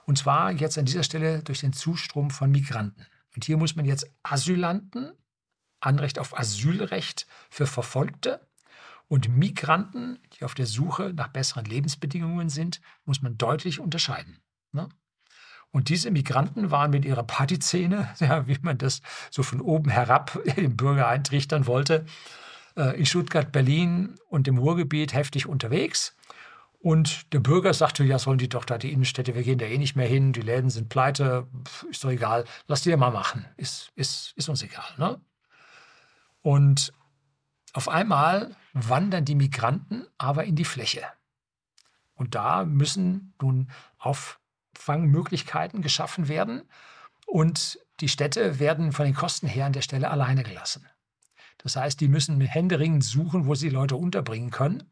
Und zwar jetzt an dieser Stelle durch den Zustrom von Migranten. Und hier muss man jetzt Asylanten, Anrecht auf Asylrecht für Verfolgte und Migranten, die auf der Suche nach besseren Lebensbedingungen sind, muss man deutlich unterscheiden. Ne? Und diese Migranten waren mit ihrer Partyszene, ja, wie man das so von oben herab dem Bürger eintrichtern wollte, äh, in Stuttgart, Berlin und dem Ruhrgebiet heftig unterwegs und der Bürger sagte, ja, sollen die doch da die Innenstädte, wir gehen da eh nicht mehr hin, die Läden sind pleite, ist doch egal, lass die ja mal machen, ist, ist, ist uns egal. Ne? Und auf einmal wandern die Migranten aber in die Fläche. Und da müssen nun Auffangmöglichkeiten geschaffen werden und die Städte werden von den Kosten her an der Stelle alleine gelassen. Das heißt, die müssen händeringend suchen, wo sie Leute unterbringen können.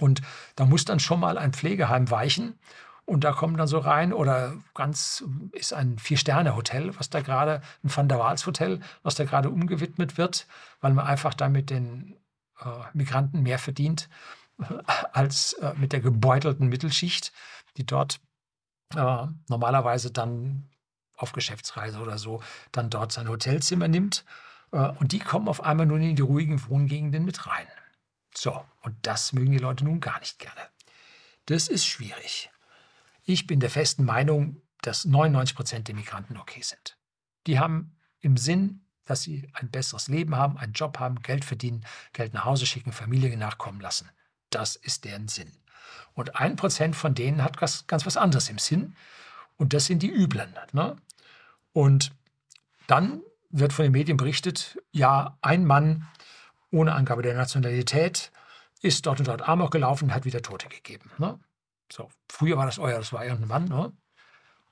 Und da muss dann schon mal ein Pflegeheim weichen. Und da kommen dann so rein, oder ganz ist ein Vier-Sterne-Hotel, was da gerade, ein Van der Waals-Hotel, was da gerade umgewidmet wird, weil man einfach damit den äh, Migranten mehr verdient als äh, mit der gebeutelten Mittelschicht, die dort äh, normalerweise dann auf Geschäftsreise oder so dann dort sein Hotelzimmer nimmt. Äh, und die kommen auf einmal nun in die ruhigen Wohngegenden mit rein. So, und das mögen die Leute nun gar nicht gerne. Das ist schwierig. Ich bin der festen Meinung, dass 99 Prozent der Migranten okay sind. Die haben im Sinn, dass sie ein besseres Leben haben, einen Job haben, Geld verdienen, Geld nach Hause schicken, Familie nachkommen lassen. Das ist deren Sinn. Und ein Prozent von denen hat ganz, ganz was anderes im Sinn. Und das sind die Üblen. Ne? Und dann wird von den Medien berichtet, ja, ein Mann ohne Angabe der Nationalität ist dort und dort Amok gelaufen und hat wieder Tote gegeben. Ne? So, früher war das, ja, das war irgendein Mann. Ne?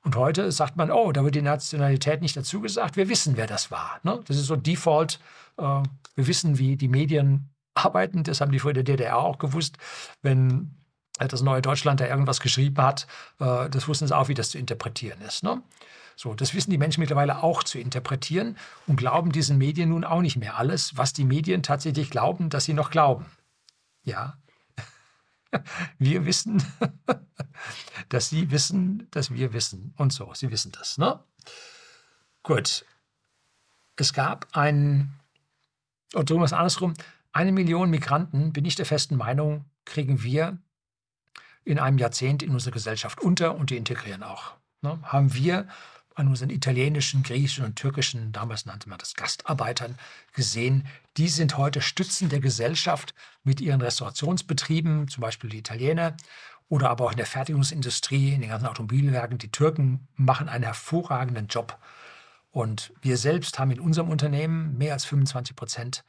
Und heute sagt man, oh, da wird die Nationalität nicht dazu gesagt, wir wissen, wer das war. Ne? Das ist so Default. Äh, wir wissen, wie die Medien arbeiten. Das haben die vor der DDR auch gewusst. Wenn das neue Deutschland da irgendwas geschrieben hat, äh, das wussten sie auch, wie das zu interpretieren ist. Ne? So, das wissen die Menschen mittlerweile auch zu interpretieren und glauben diesen Medien nun auch nicht mehr alles, was die Medien tatsächlich glauben, dass sie noch glauben. Ja, wir wissen, dass sie wissen, dass wir wissen und so. Sie wissen das, ne? Gut. Es gab ein, oder drüben was andersrum, eine Million Migranten, bin ich der festen Meinung, kriegen wir in einem Jahrzehnt in unserer Gesellschaft unter und die integrieren auch. Ne? Haben wir an unseren italienischen, griechischen und türkischen, damals nannte man das Gastarbeitern, gesehen. Die sind heute Stützen der Gesellschaft mit ihren Restaurationsbetrieben, zum Beispiel die Italiener, oder aber auch in der Fertigungsindustrie, in den ganzen Automobilwerken. Die Türken machen einen hervorragenden Job. Und wir selbst haben in unserem Unternehmen mehr als 25 Prozent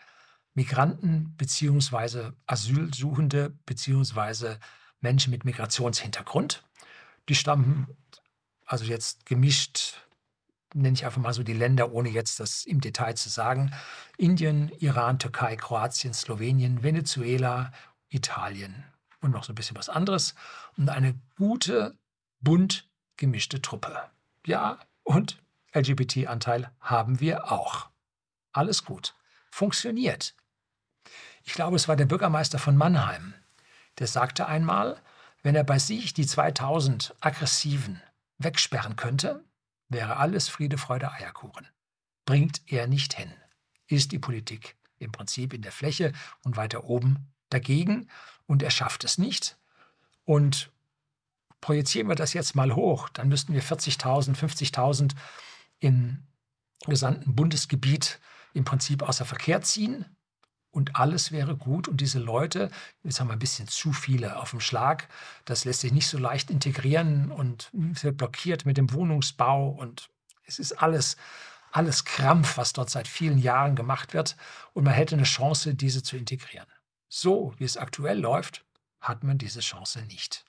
Migranten bzw. Asylsuchende bzw. Menschen mit Migrationshintergrund. Die stammen also jetzt gemischt, nenne ich einfach mal so die Länder, ohne jetzt das im Detail zu sagen. Indien, Iran, Türkei, Kroatien, Slowenien, Venezuela, Italien und noch so ein bisschen was anderes. Und eine gute, bunt gemischte Truppe. Ja, und LGBT-Anteil haben wir auch. Alles gut. Funktioniert. Ich glaube, es war der Bürgermeister von Mannheim, der sagte einmal, wenn er bei sich die 2000 aggressiven, wegsperren könnte, wäre alles Friede, Freude, Eierkuchen. Bringt er nicht hin. Ist die Politik im Prinzip in der Fläche und weiter oben dagegen und er schafft es nicht. Und projizieren wir das jetzt mal hoch, dann müssten wir 40.000, 50.000 im gesamten Bundesgebiet im Prinzip außer Verkehr ziehen und alles wäre gut. Und diese Leute, jetzt haben wir ein bisschen zu viele auf dem Schlag, das lässt sich nicht so leicht integrieren und wird blockiert mit dem Wohnungsbau und es ist alles, alles Krampf, was dort seit vielen Jahren gemacht wird. Und man hätte eine Chance, diese zu integrieren. So wie es aktuell läuft, hat man diese Chance nicht.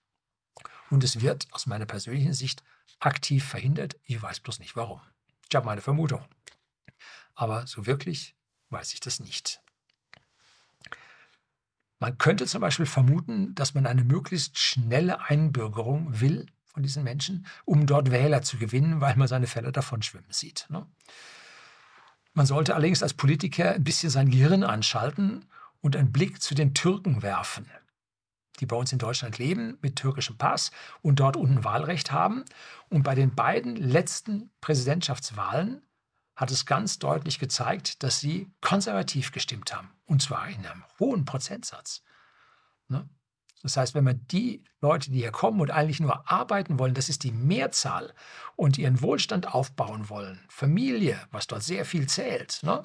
Und es wird aus meiner persönlichen Sicht aktiv verhindert. Ich weiß bloß nicht warum. Ich habe meine Vermutung. Aber so wirklich weiß ich das nicht. Man könnte zum Beispiel vermuten, dass man eine möglichst schnelle Einbürgerung will von diesen Menschen, um dort Wähler zu gewinnen, weil man seine Fälle davon schwimmen sieht. Ne? Man sollte allerdings als Politiker ein bisschen sein Gehirn anschalten und einen Blick zu den Türken werfen, die bei uns in Deutschland leben mit türkischem Pass und dort unten Wahlrecht haben. Und bei den beiden letzten Präsidentschaftswahlen hat es ganz deutlich gezeigt, dass sie konservativ gestimmt haben. Und zwar in einem hohen Prozentsatz. Ne? Das heißt, wenn man die Leute, die hier kommen und eigentlich nur arbeiten wollen, das ist die Mehrzahl, und ihren Wohlstand aufbauen wollen, Familie, was dort sehr viel zählt, ne?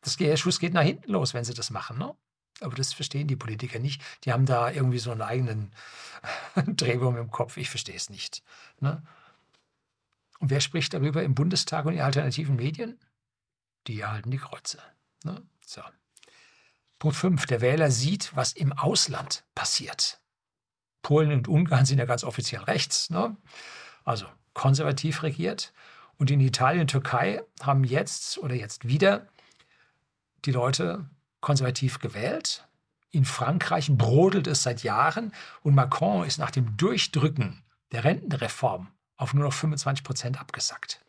das der Schuss geht nach hinten los, wenn sie das machen. Ne? Aber das verstehen die Politiker nicht. Die haben da irgendwie so einen eigenen Drehwurm im Kopf. Ich verstehe es nicht. Ne? Und wer spricht darüber im Bundestag und in alternativen Medien? Die erhalten die Kreuze. Ne? So. Punkt 5. Der Wähler sieht, was im Ausland passiert. Polen und Ungarn sind ja ganz offiziell rechts, ne? also konservativ regiert. Und in Italien und Türkei haben jetzt oder jetzt wieder die Leute konservativ gewählt. In Frankreich brodelt es seit Jahren und Macron ist nach dem Durchdrücken der Rentenreform auf nur noch 25 Prozent abgesackt.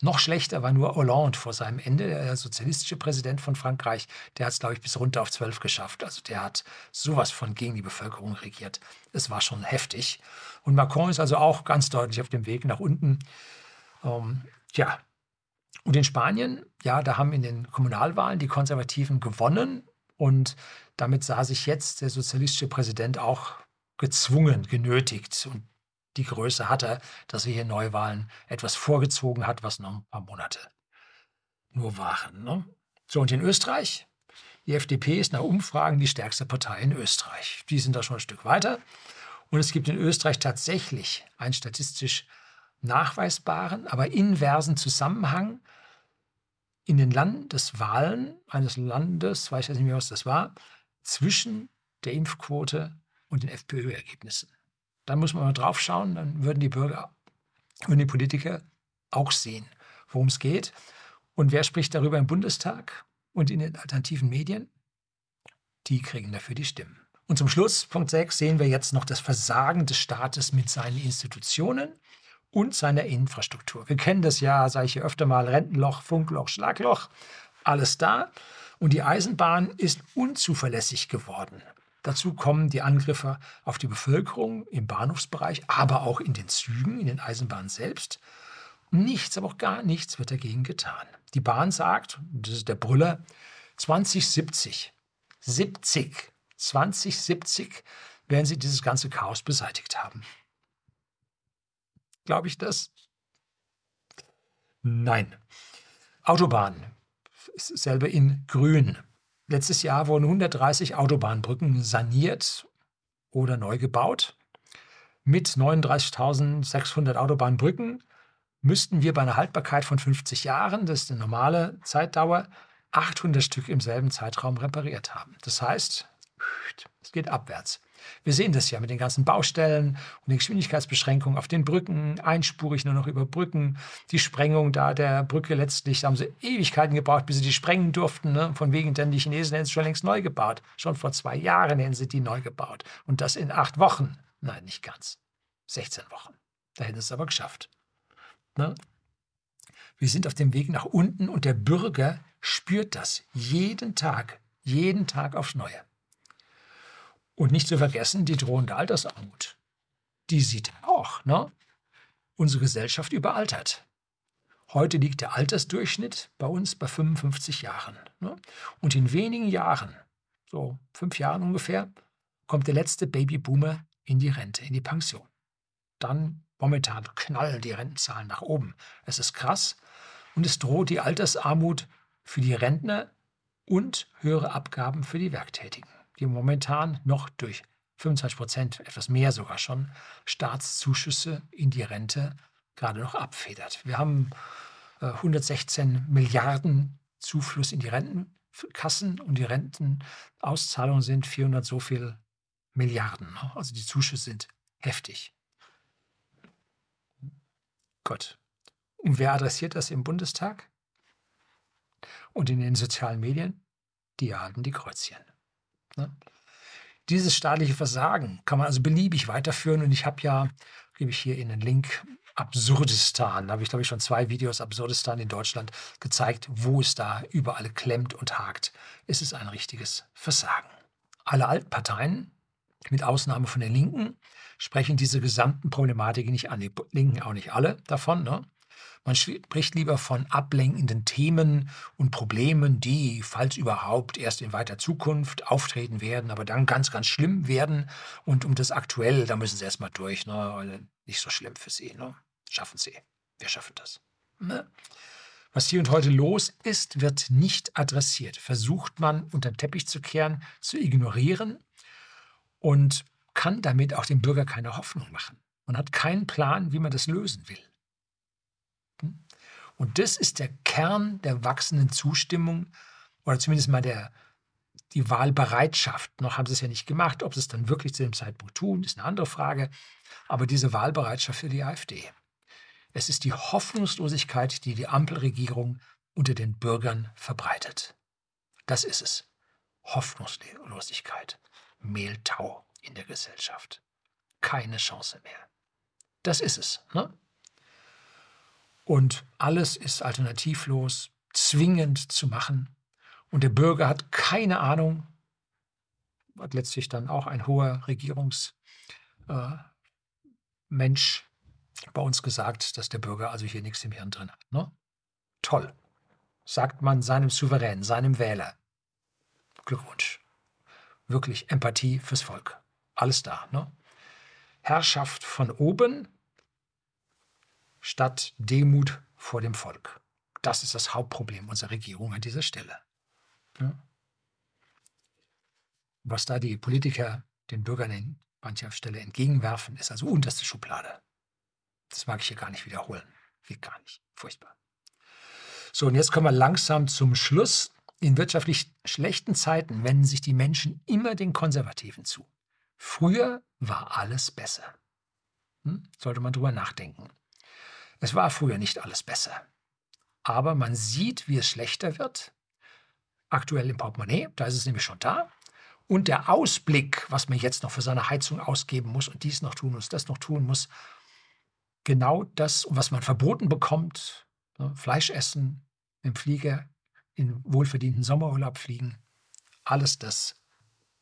Noch schlechter war nur Hollande vor seinem Ende, der sozialistische Präsident von Frankreich. Der hat es, glaube ich, bis runter auf 12 geschafft. Also der hat sowas von gegen die Bevölkerung regiert. Es war schon heftig. Und Macron ist also auch ganz deutlich auf dem Weg nach unten. Ähm, ja. Und in Spanien, ja, da haben in den Kommunalwahlen die Konservativen gewonnen. Und damit sah sich jetzt der sozialistische Präsident auch gezwungen, genötigt und die Größe hat er, dass er hier Neuwahlen etwas vorgezogen hat, was noch ein paar Monate nur waren. Ne? So, und in Österreich? Die FDP ist nach Umfragen die stärkste Partei in Österreich. Die sind da schon ein Stück weiter. Und es gibt in Österreich tatsächlich einen statistisch nachweisbaren, aber inversen Zusammenhang in den Landeswahlen eines Landes, weiß ich nicht mehr, was das war, zwischen der Impfquote und den FPÖ-Ergebnissen. Dann muss man mal drauf schauen, dann würden die Bürger und die Politiker auch sehen, worum es geht. Und wer spricht darüber im Bundestag und in den alternativen Medien? Die kriegen dafür die Stimmen. Und zum Schluss, Punkt 6, sehen wir jetzt noch das Versagen des Staates mit seinen Institutionen und seiner Infrastruktur. Wir kennen das ja, sage ich hier öfter mal, Rentenloch, Funkloch, Schlagloch, alles da. Und die Eisenbahn ist unzuverlässig geworden. Dazu kommen die Angriffe auf die Bevölkerung im Bahnhofsbereich, aber auch in den Zügen, in den Eisenbahnen selbst. Nichts, aber auch gar nichts wird dagegen getan. Die Bahn sagt, das ist der Brüller, 2070, 70, 2070 werden sie dieses ganze Chaos beseitigt haben. Glaube ich das? Nein. Autobahn, selber in Grün. Letztes Jahr wurden 130 Autobahnbrücken saniert oder neu gebaut. Mit 39.600 Autobahnbrücken müssten wir bei einer Haltbarkeit von 50 Jahren, das ist eine normale Zeitdauer, 800 Stück im selben Zeitraum repariert haben. Das heißt, es geht abwärts. Wir sehen das ja mit den ganzen Baustellen und den Geschwindigkeitsbeschränkungen auf den Brücken, einspurig nur noch über Brücken, die Sprengung da der Brücke letztlich, da haben sie Ewigkeiten gebraucht, bis sie die sprengen durften. Ne? Von wegen, denn die Chinesen hätten es schon längst neu gebaut. Schon vor zwei Jahren hätten sie die neu gebaut. Und das in acht Wochen. Nein, nicht ganz. 16 Wochen. Da hätten sie es aber geschafft. Ne? Wir sind auf dem Weg nach unten und der Bürger spürt das jeden Tag, jeden Tag aufs Neue. Und nicht zu vergessen die drohende Altersarmut. Die sieht auch. Ne? Unsere Gesellschaft überaltert. Heute liegt der Altersdurchschnitt bei uns bei 55 Jahren. Ne? Und in wenigen Jahren, so fünf Jahren ungefähr, kommt der letzte Babyboomer in die Rente, in die Pension. Dann momentan knallen die Rentenzahlen nach oben. Es ist krass und es droht die Altersarmut für die Rentner und höhere Abgaben für die Werktätigen die momentan noch durch 25 Prozent, etwas mehr sogar schon, Staatszuschüsse in die Rente gerade noch abfedert. Wir haben äh, 116 Milliarden Zufluss in die Rentenkassen und die Rentenauszahlungen sind 400 so viel Milliarden. Also die Zuschüsse sind heftig. Gott. Und wer adressiert das im Bundestag? Und in den sozialen Medien? Die halten die Kreuzchen. Ne? Dieses staatliche Versagen kann man also beliebig weiterführen und ich habe ja, gebe ich hier in den Link, Absurdistan, da habe ich glaube ich schon zwei Videos Absurdistan in Deutschland gezeigt, wo es da überall klemmt und hakt. Es ist ein richtiges Versagen. Alle Altparteien, mit Ausnahme von den Linken, sprechen diese gesamten Problematiken nicht an. Die Linken auch nicht alle davon. Ne? Man spricht lieber von ablenkenden Themen und Problemen, die, falls überhaupt, erst in weiter Zukunft auftreten werden, aber dann ganz, ganz schlimm werden. Und um das aktuell, da müssen sie erstmal durch. Ne? Nicht so schlimm für sie. Ne? Schaffen sie. Wir schaffen das. Ne? Was hier und heute los ist, wird nicht adressiert. Versucht man unter den Teppich zu kehren, zu ignorieren und kann damit auch dem Bürger keine Hoffnung machen. Man hat keinen Plan, wie man das lösen will. Und das ist der Kern der wachsenden Zustimmung oder zumindest mal der, die Wahlbereitschaft. Noch haben sie es ja nicht gemacht. Ob sie es dann wirklich zu dem Zeitpunkt tun, ist eine andere Frage. Aber diese Wahlbereitschaft für die AfD. Es ist die Hoffnungslosigkeit, die die Ampelregierung unter den Bürgern verbreitet. Das ist es. Hoffnungslosigkeit. Mehltau in der Gesellschaft. Keine Chance mehr. Das ist es. Ne? Und alles ist alternativlos, zwingend zu machen. Und der Bürger hat keine Ahnung, hat letztlich dann auch ein hoher Regierungsmensch äh, bei uns gesagt, dass der Bürger also hier nichts im Hirn drin hat. Ne? Toll, sagt man seinem Souverän, seinem Wähler. Glückwunsch. Wirklich Empathie fürs Volk. Alles da. Ne? Herrschaft von oben statt Demut vor dem Volk. Das ist das Hauptproblem unserer Regierung an dieser Stelle. Ja. Was da die Politiker den Bürgern an mancher Stelle entgegenwerfen, ist also unterste Schublade. Das mag ich hier gar nicht wiederholen. Geht gar nicht. Furchtbar. So, und jetzt kommen wir langsam zum Schluss. In wirtschaftlich schlechten Zeiten wenden sich die Menschen immer den Konservativen zu. Früher war alles besser. Hm? Sollte man drüber nachdenken. Es war früher nicht alles besser. Aber man sieht, wie es schlechter wird. Aktuell im Portemonnaie, da ist es nämlich schon da. Und der Ausblick, was man jetzt noch für seine Heizung ausgeben muss und dies noch tun muss, das noch tun muss, genau das, was man verboten bekommt, ne, Fleisch essen, im Flieger in wohlverdienten Sommerurlaub fliegen, alles das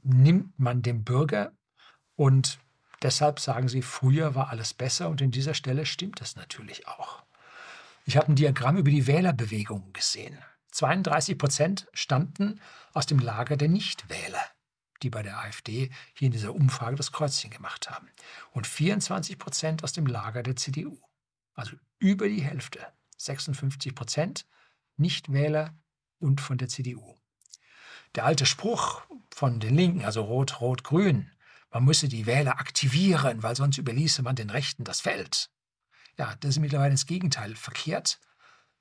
nimmt man dem Bürger und deshalb sagen sie, früher war alles besser und in dieser Stelle stimmt das natürlich auch. Ich habe ein Diagramm über die Wählerbewegung gesehen. 32 Prozent stammten aus dem Lager der Nichtwähler, die bei der AfD hier in dieser Umfrage das Kreuzchen gemacht haben. Und 24 Prozent aus dem Lager der CDU. Also über die Hälfte. 56 Prozent Nichtwähler und von der CDU. Der alte Spruch von den Linken, also Rot, Rot, Grün, man müsse die Wähler aktivieren, weil sonst überließe man den Rechten das Feld. Ja, das ist mittlerweile ins Gegenteil verkehrt.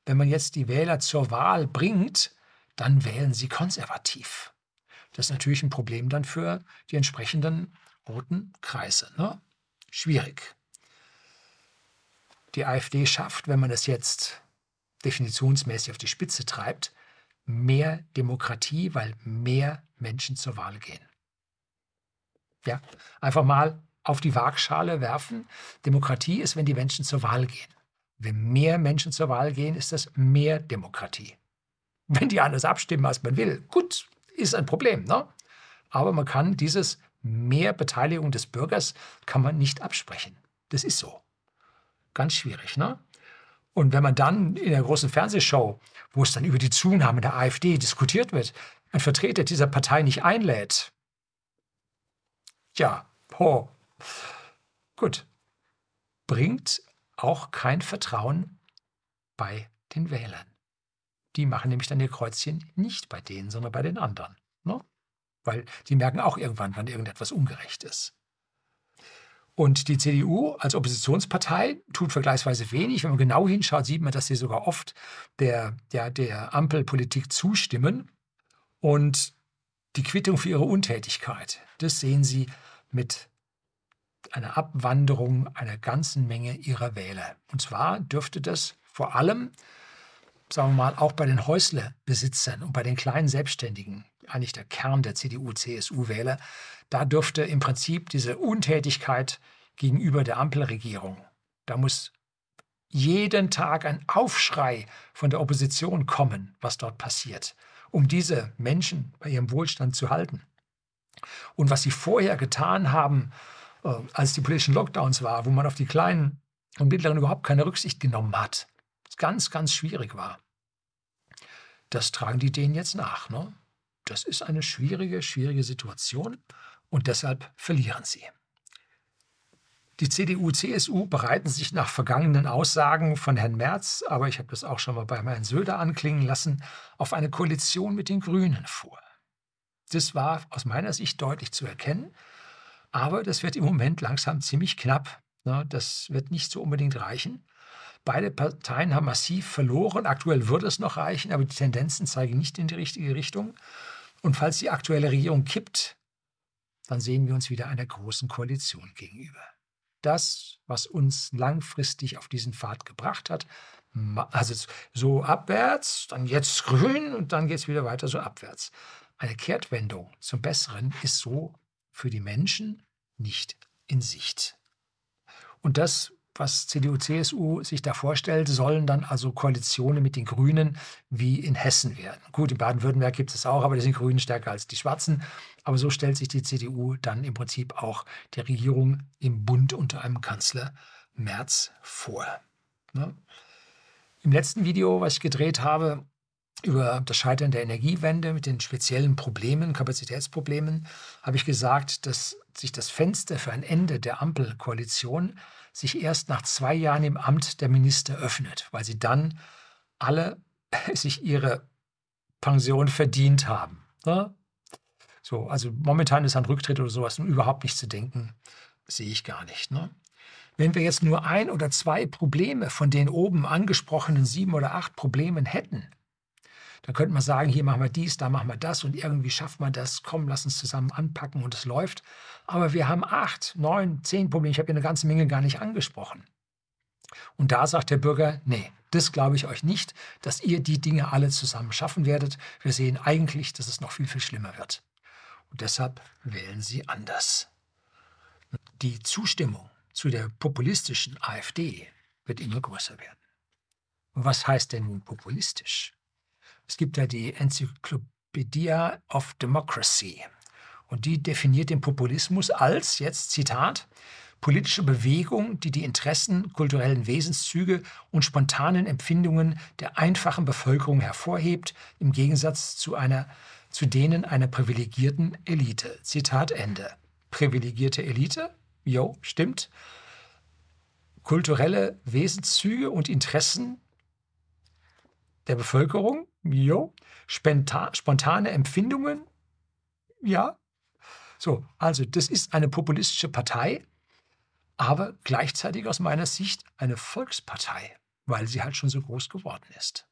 Wenn man jetzt die Wähler zur Wahl bringt, dann wählen sie konservativ. Das ist natürlich ein Problem dann für die entsprechenden roten Kreise. Ne? Schwierig. Die AfD schafft, wenn man es jetzt definitionsmäßig auf die Spitze treibt, mehr Demokratie, weil mehr Menschen zur Wahl gehen. Ja, einfach mal auf die Waagschale werfen. Demokratie ist, wenn die Menschen zur Wahl gehen. Wenn mehr Menschen zur Wahl gehen, ist das mehr Demokratie. Wenn die anders abstimmen, als man will, gut, ist ein Problem. Ne? Aber man kann dieses mehr Beteiligung des Bürgers kann man nicht absprechen. Das ist so. Ganz schwierig. Ne? Und wenn man dann in der großen Fernsehshow, wo es dann über die Zunahme der AfD diskutiert wird, ein Vertreter dieser Partei nicht einlädt, ja, ho, gut, bringt auch kein Vertrauen bei den Wählern. Die machen nämlich dann ihr Kreuzchen nicht bei denen, sondern bei den anderen. Ne? Weil die merken auch irgendwann, wann irgendetwas ungerecht ist. Und die CDU als Oppositionspartei tut vergleichsweise wenig. Wenn man genau hinschaut, sieht man, dass sie sogar oft der, der, der Ampelpolitik zustimmen. Und die Quittung für ihre Untätigkeit, das sehen sie mit einer Abwanderung einer ganzen Menge ihrer Wähler. Und zwar dürfte das vor allem, sagen wir mal, auch bei den Häuslebesitzern und bei den kleinen Selbstständigen, eigentlich der Kern der CDU-CSU-Wähler, da dürfte im Prinzip diese Untätigkeit gegenüber der Ampelregierung, da muss jeden Tag ein Aufschrei von der Opposition kommen, was dort passiert, um diese Menschen bei ihrem Wohlstand zu halten. Und was sie vorher getan haben, äh, als die politischen Lockdowns waren, wo man auf die Kleinen und Mittleren überhaupt keine Rücksicht genommen hat, was ganz, ganz schwierig war, das tragen die denen jetzt nach. Ne? Das ist eine schwierige, schwierige Situation und deshalb verlieren sie. Die CDU, CSU bereiten sich nach vergangenen Aussagen von Herrn Merz, aber ich habe das auch schon mal bei Herrn Söder anklingen lassen, auf eine Koalition mit den Grünen vor. Das war aus meiner Sicht deutlich zu erkennen, aber das wird im Moment langsam ziemlich knapp. Ne? Das wird nicht so unbedingt reichen. Beide Parteien haben massiv verloren. Aktuell würde es noch reichen, aber die Tendenzen zeigen nicht in die richtige Richtung. Und falls die aktuelle Regierung kippt, dann sehen wir uns wieder einer großen Koalition gegenüber. Das, was uns langfristig auf diesen Pfad gebracht hat, also so abwärts, dann jetzt grün und dann geht es wieder weiter so abwärts. Eine Kehrtwendung zum Besseren ist so für die Menschen nicht in Sicht. Und das was CDU, CSU sich da vorstellt, sollen dann also Koalitionen mit den Grünen wie in Hessen werden. Gut, in Baden-Württemberg gibt es auch, aber die sind Grünen stärker als die Schwarzen. Aber so stellt sich die CDU dann im Prinzip auch der Regierung im Bund unter einem Kanzler Merz vor. Ne? Im letzten Video, was ich gedreht habe, über das Scheitern der Energiewende mit den speziellen Problemen, Kapazitätsproblemen, habe ich gesagt, dass sich das Fenster für ein Ende der Ampelkoalition sich erst nach zwei Jahren im Amt der Minister öffnet, weil sie dann alle sich ihre Pension verdient haben. Ne? So, also momentan ist ein Rücktritt oder sowas überhaupt nicht zu denken, sehe ich gar nicht. Ne? Wenn wir jetzt nur ein oder zwei Probleme von den oben angesprochenen sieben oder acht Problemen hätten, dann könnte man sagen, hier machen wir dies, da machen wir das und irgendwie schafft man das. Komm, lass uns zusammen anpacken und es läuft. Aber wir haben acht, neun, zehn Probleme. Ich habe hier eine ganze Menge gar nicht angesprochen. Und da sagt der Bürger, nee, das glaube ich euch nicht, dass ihr die Dinge alle zusammen schaffen werdet. Wir sehen eigentlich, dass es noch viel, viel schlimmer wird. Und deshalb wählen sie anders. Die Zustimmung zu der populistischen AfD wird immer größer werden. Was heißt denn nun populistisch? Es gibt ja die Enzyklopädie of Democracy. Und die definiert den Populismus als, jetzt Zitat, politische Bewegung, die die Interessen, kulturellen Wesenszüge und spontanen Empfindungen der einfachen Bevölkerung hervorhebt, im Gegensatz zu, einer, zu denen einer privilegierten Elite. Zitat Ende. Privilegierte Elite? Jo, stimmt. Kulturelle Wesenszüge und Interessen der Bevölkerung? Jo. Spontane Empfindungen? Ja. So, also das ist eine populistische Partei, aber gleichzeitig aus meiner Sicht eine Volkspartei, weil sie halt schon so groß geworden ist.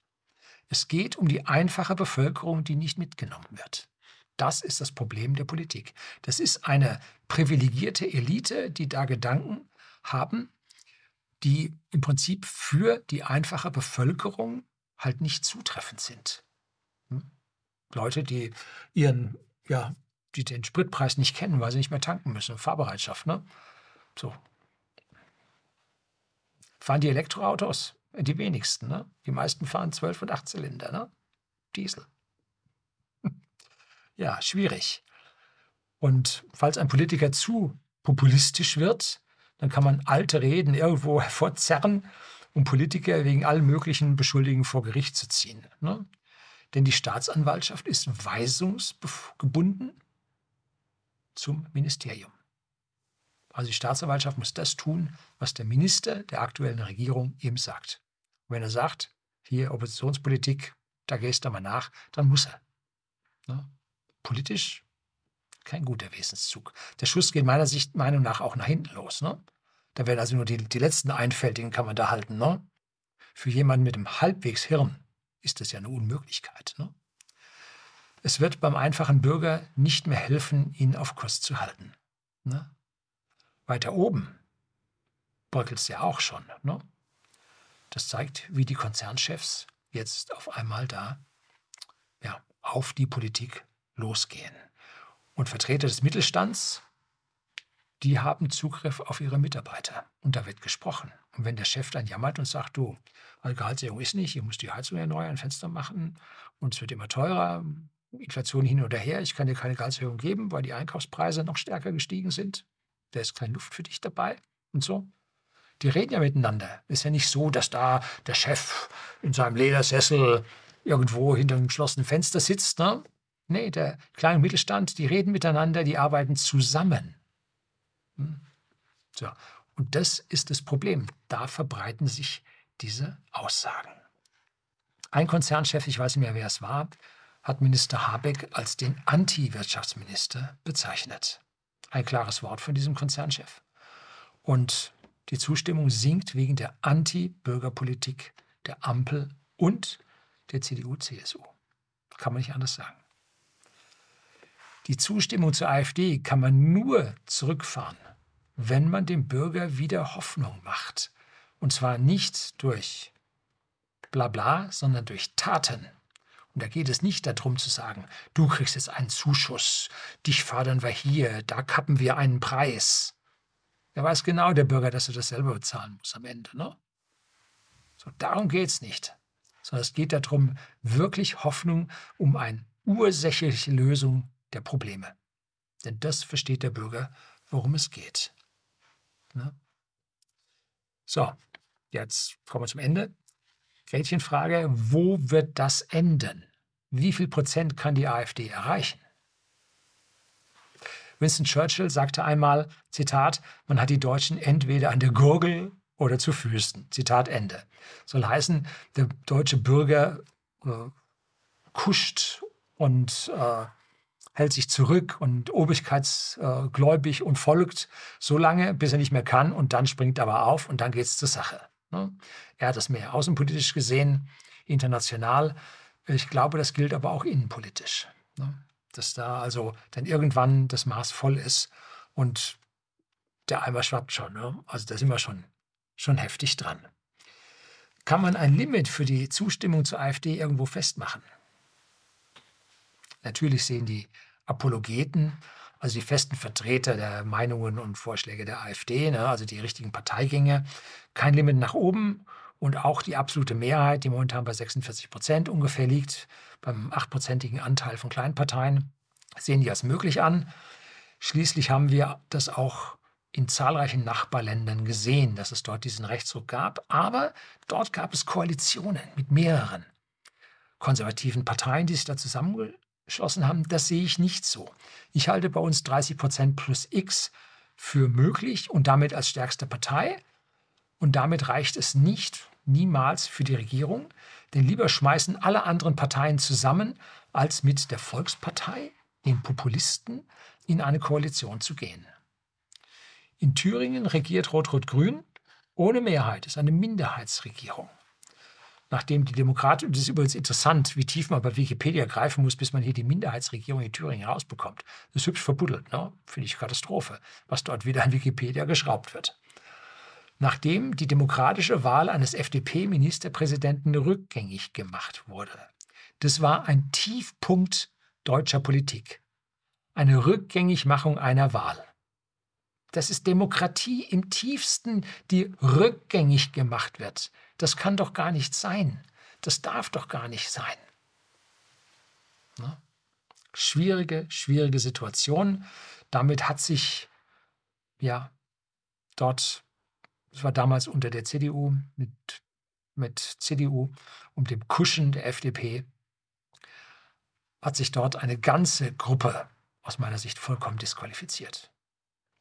Es geht um die einfache Bevölkerung, die nicht mitgenommen wird. Das ist das Problem der Politik. Das ist eine privilegierte Elite, die da Gedanken haben, die im Prinzip für die einfache Bevölkerung halt nicht zutreffend sind. Hm? Leute, die ihren, ja, die den Spritpreis nicht kennen, weil sie nicht mehr tanken müssen, Fahrbereitschaft, ne? So. Fahren die Elektroautos? Die wenigsten, ne? Die meisten fahren 12 und 8 Zylinder, ne? Diesel. Ja, schwierig. Und falls ein Politiker zu populistisch wird, dann kann man alte Reden irgendwo hervorzerren um Politiker wegen allen möglichen Beschuldigungen vor Gericht zu ziehen. Ne? Denn die Staatsanwaltschaft ist weisungsgebunden zum Ministerium. Also die Staatsanwaltschaft muss das tun, was der Minister der aktuellen Regierung ihm sagt. Und wenn er sagt, hier Oppositionspolitik, da gehst du mal nach, dann muss er. Ne? Politisch kein guter Wesenszug. Der Schuss geht meiner Sicht, Meinung nach auch nach hinten los. Ne? Da werden also nur die, die letzten Einfältigen kann man da halten. Ne? Für jemanden mit einem halbwegs Hirn ist das ja eine Unmöglichkeit. Ne? Es wird beim einfachen Bürger nicht mehr helfen, ihn auf Kurs zu halten. Ne? Weiter oben bröckelt es ja auch schon. Ne? Das zeigt, wie die Konzernchefs jetzt auf einmal da ja, auf die Politik losgehen. Und Vertreter des Mittelstands die haben Zugriff auf ihre Mitarbeiter. Und da wird gesprochen. Und wenn der Chef dann jammert und sagt, du, also Gehaltserhöhung ist nicht, ihr müsst die Heizung erneuern, Fenster machen und es wird immer teurer, Inflation hin oder her, ich kann dir keine Gehaltserhöhung geben, weil die Einkaufspreise noch stärker gestiegen sind. Da ist keine Luft für dich dabei und so. Die reden ja miteinander. Ist ja nicht so, dass da der Chef in seinem Ledersessel irgendwo hinter einem geschlossenen Fenster sitzt. Ne? Nee, der kleine Mittelstand, die reden miteinander, die arbeiten zusammen. So. Und das ist das Problem. Da verbreiten sich diese Aussagen. Ein Konzernchef, ich weiß nicht mehr, wer es war, hat Minister Habeck als den Anti-Wirtschaftsminister bezeichnet. Ein klares Wort von diesem Konzernchef. Und die Zustimmung sinkt wegen der Anti-Bürgerpolitik der Ampel und der CDU-CSU. Kann man nicht anders sagen. Die Zustimmung zur AfD kann man nur zurückfahren wenn man dem Bürger wieder Hoffnung macht. Und zwar nicht durch Blabla, sondern durch Taten. Und da geht es nicht darum zu sagen, du kriegst jetzt einen Zuschuss, dich fördern wir hier, da kappen wir einen Preis. Er weiß genau, der Bürger, dass er das selber bezahlen muss am Ende. Ne? So, darum geht es nicht. Sondern es geht darum, wirklich Hoffnung um eine ursächliche Lösung der Probleme. Denn das versteht der Bürger, worum es geht. Ne? So, jetzt kommen wir zum Ende. Gretchenfrage, wo wird das enden? Wie viel Prozent kann die AfD erreichen? Winston Churchill sagte einmal, Zitat, man hat die Deutschen entweder an der Gurgel oder zu Füßen. Zitat Ende. Soll heißen, der deutsche Bürger äh, kuscht und äh, hält sich zurück und obrigkeitsgläubig und folgt so lange, bis er nicht mehr kann und dann springt er aber auf und dann geht es zur Sache. Ne? Er hat das mehr außenpolitisch gesehen, international. Ich glaube, das gilt aber auch innenpolitisch. Ne? Dass da also dann irgendwann das Maß voll ist und der Eimer schwappt schon. Ne? Also da sind wir schon, schon heftig dran. Kann man ein Limit für die Zustimmung zur AfD irgendwo festmachen? Natürlich sehen die Apologeten, also die festen Vertreter der Meinungen und Vorschläge der AfD, ne, also die richtigen Parteigänge, kein Limit nach oben und auch die absolute Mehrheit, die momentan bei 46 Prozent ungefähr liegt, beim achtprozentigen Anteil von Kleinparteien, sehen die als möglich an. Schließlich haben wir das auch in zahlreichen Nachbarländern gesehen, dass es dort diesen Rechtsruck gab, aber dort gab es Koalitionen mit mehreren konservativen Parteien, die sich da zusammen beschlossen haben, das sehe ich nicht so. Ich halte bei uns 30 Prozent plus X für möglich und damit als stärkste Partei. Und damit reicht es nicht, niemals für die Regierung, denn lieber schmeißen alle anderen Parteien zusammen, als mit der Volkspartei, den Populisten, in eine Koalition zu gehen. In Thüringen regiert Rot-Rot-Grün ohne Mehrheit, ist eine Minderheitsregierung nachdem die Demokraten, das ist übrigens interessant, wie tief man bei Wikipedia greifen muss, bis man hier die Minderheitsregierung in Thüringen rausbekommt. Das ist hübsch verbuddelt, ne? finde ich Katastrophe, was dort wieder an Wikipedia geschraubt wird. Nachdem die demokratische Wahl eines FDP-Ministerpräsidenten rückgängig gemacht wurde. Das war ein Tiefpunkt deutscher Politik. Eine Rückgängigmachung einer Wahl. Das ist Demokratie im tiefsten, die rückgängig gemacht wird. Das kann doch gar nicht sein. Das darf doch gar nicht sein. Ne? Schwierige, schwierige Situation. Damit hat sich ja dort, das war damals unter der CDU, mit, mit CDU und dem Kuschen der FDP, hat sich dort eine ganze Gruppe aus meiner Sicht vollkommen disqualifiziert.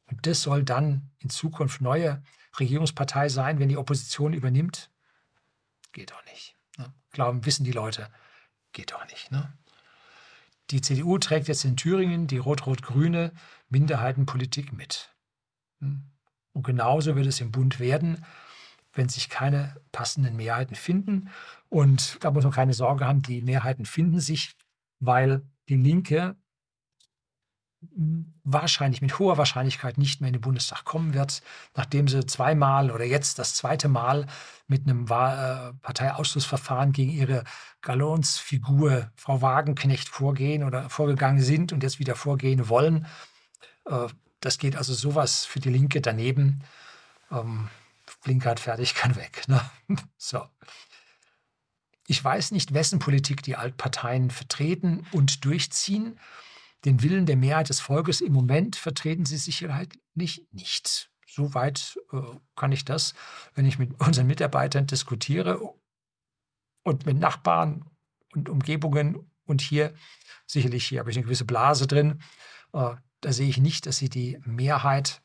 Und das soll dann in Zukunft neue Regierungspartei sein, wenn die Opposition übernimmt? Geht doch nicht. Ne? Glauben, wissen die Leute, geht doch nicht. Ne? Die CDU trägt jetzt in Thüringen die rot-rot-grüne Minderheitenpolitik mit. Hm? Und genauso wird es im Bund werden, wenn sich keine passenden Mehrheiten finden. Und da muss man keine Sorge haben, die Mehrheiten finden sich, weil die Linke wahrscheinlich mit hoher Wahrscheinlichkeit nicht mehr in den Bundestag kommen wird, nachdem sie zweimal oder jetzt das zweite Mal mit einem äh, Parteiausschlussverfahren gegen ihre Galonsfigur Frau Wagenknecht vorgehen oder vorgegangen sind und jetzt wieder vorgehen wollen. Äh, das geht also sowas für die Linke daneben. Ähm, Blinkert fertig, kann weg. Ne? So. Ich weiß nicht, wessen Politik die Altparteien vertreten und durchziehen. Den Willen der Mehrheit des Volkes im Moment vertreten sie sicherlich nicht. Soweit äh, kann ich das, wenn ich mit unseren Mitarbeitern diskutiere und mit Nachbarn und Umgebungen und hier, sicherlich hier habe ich eine gewisse Blase drin, äh, da sehe ich nicht, dass sie die Mehrheit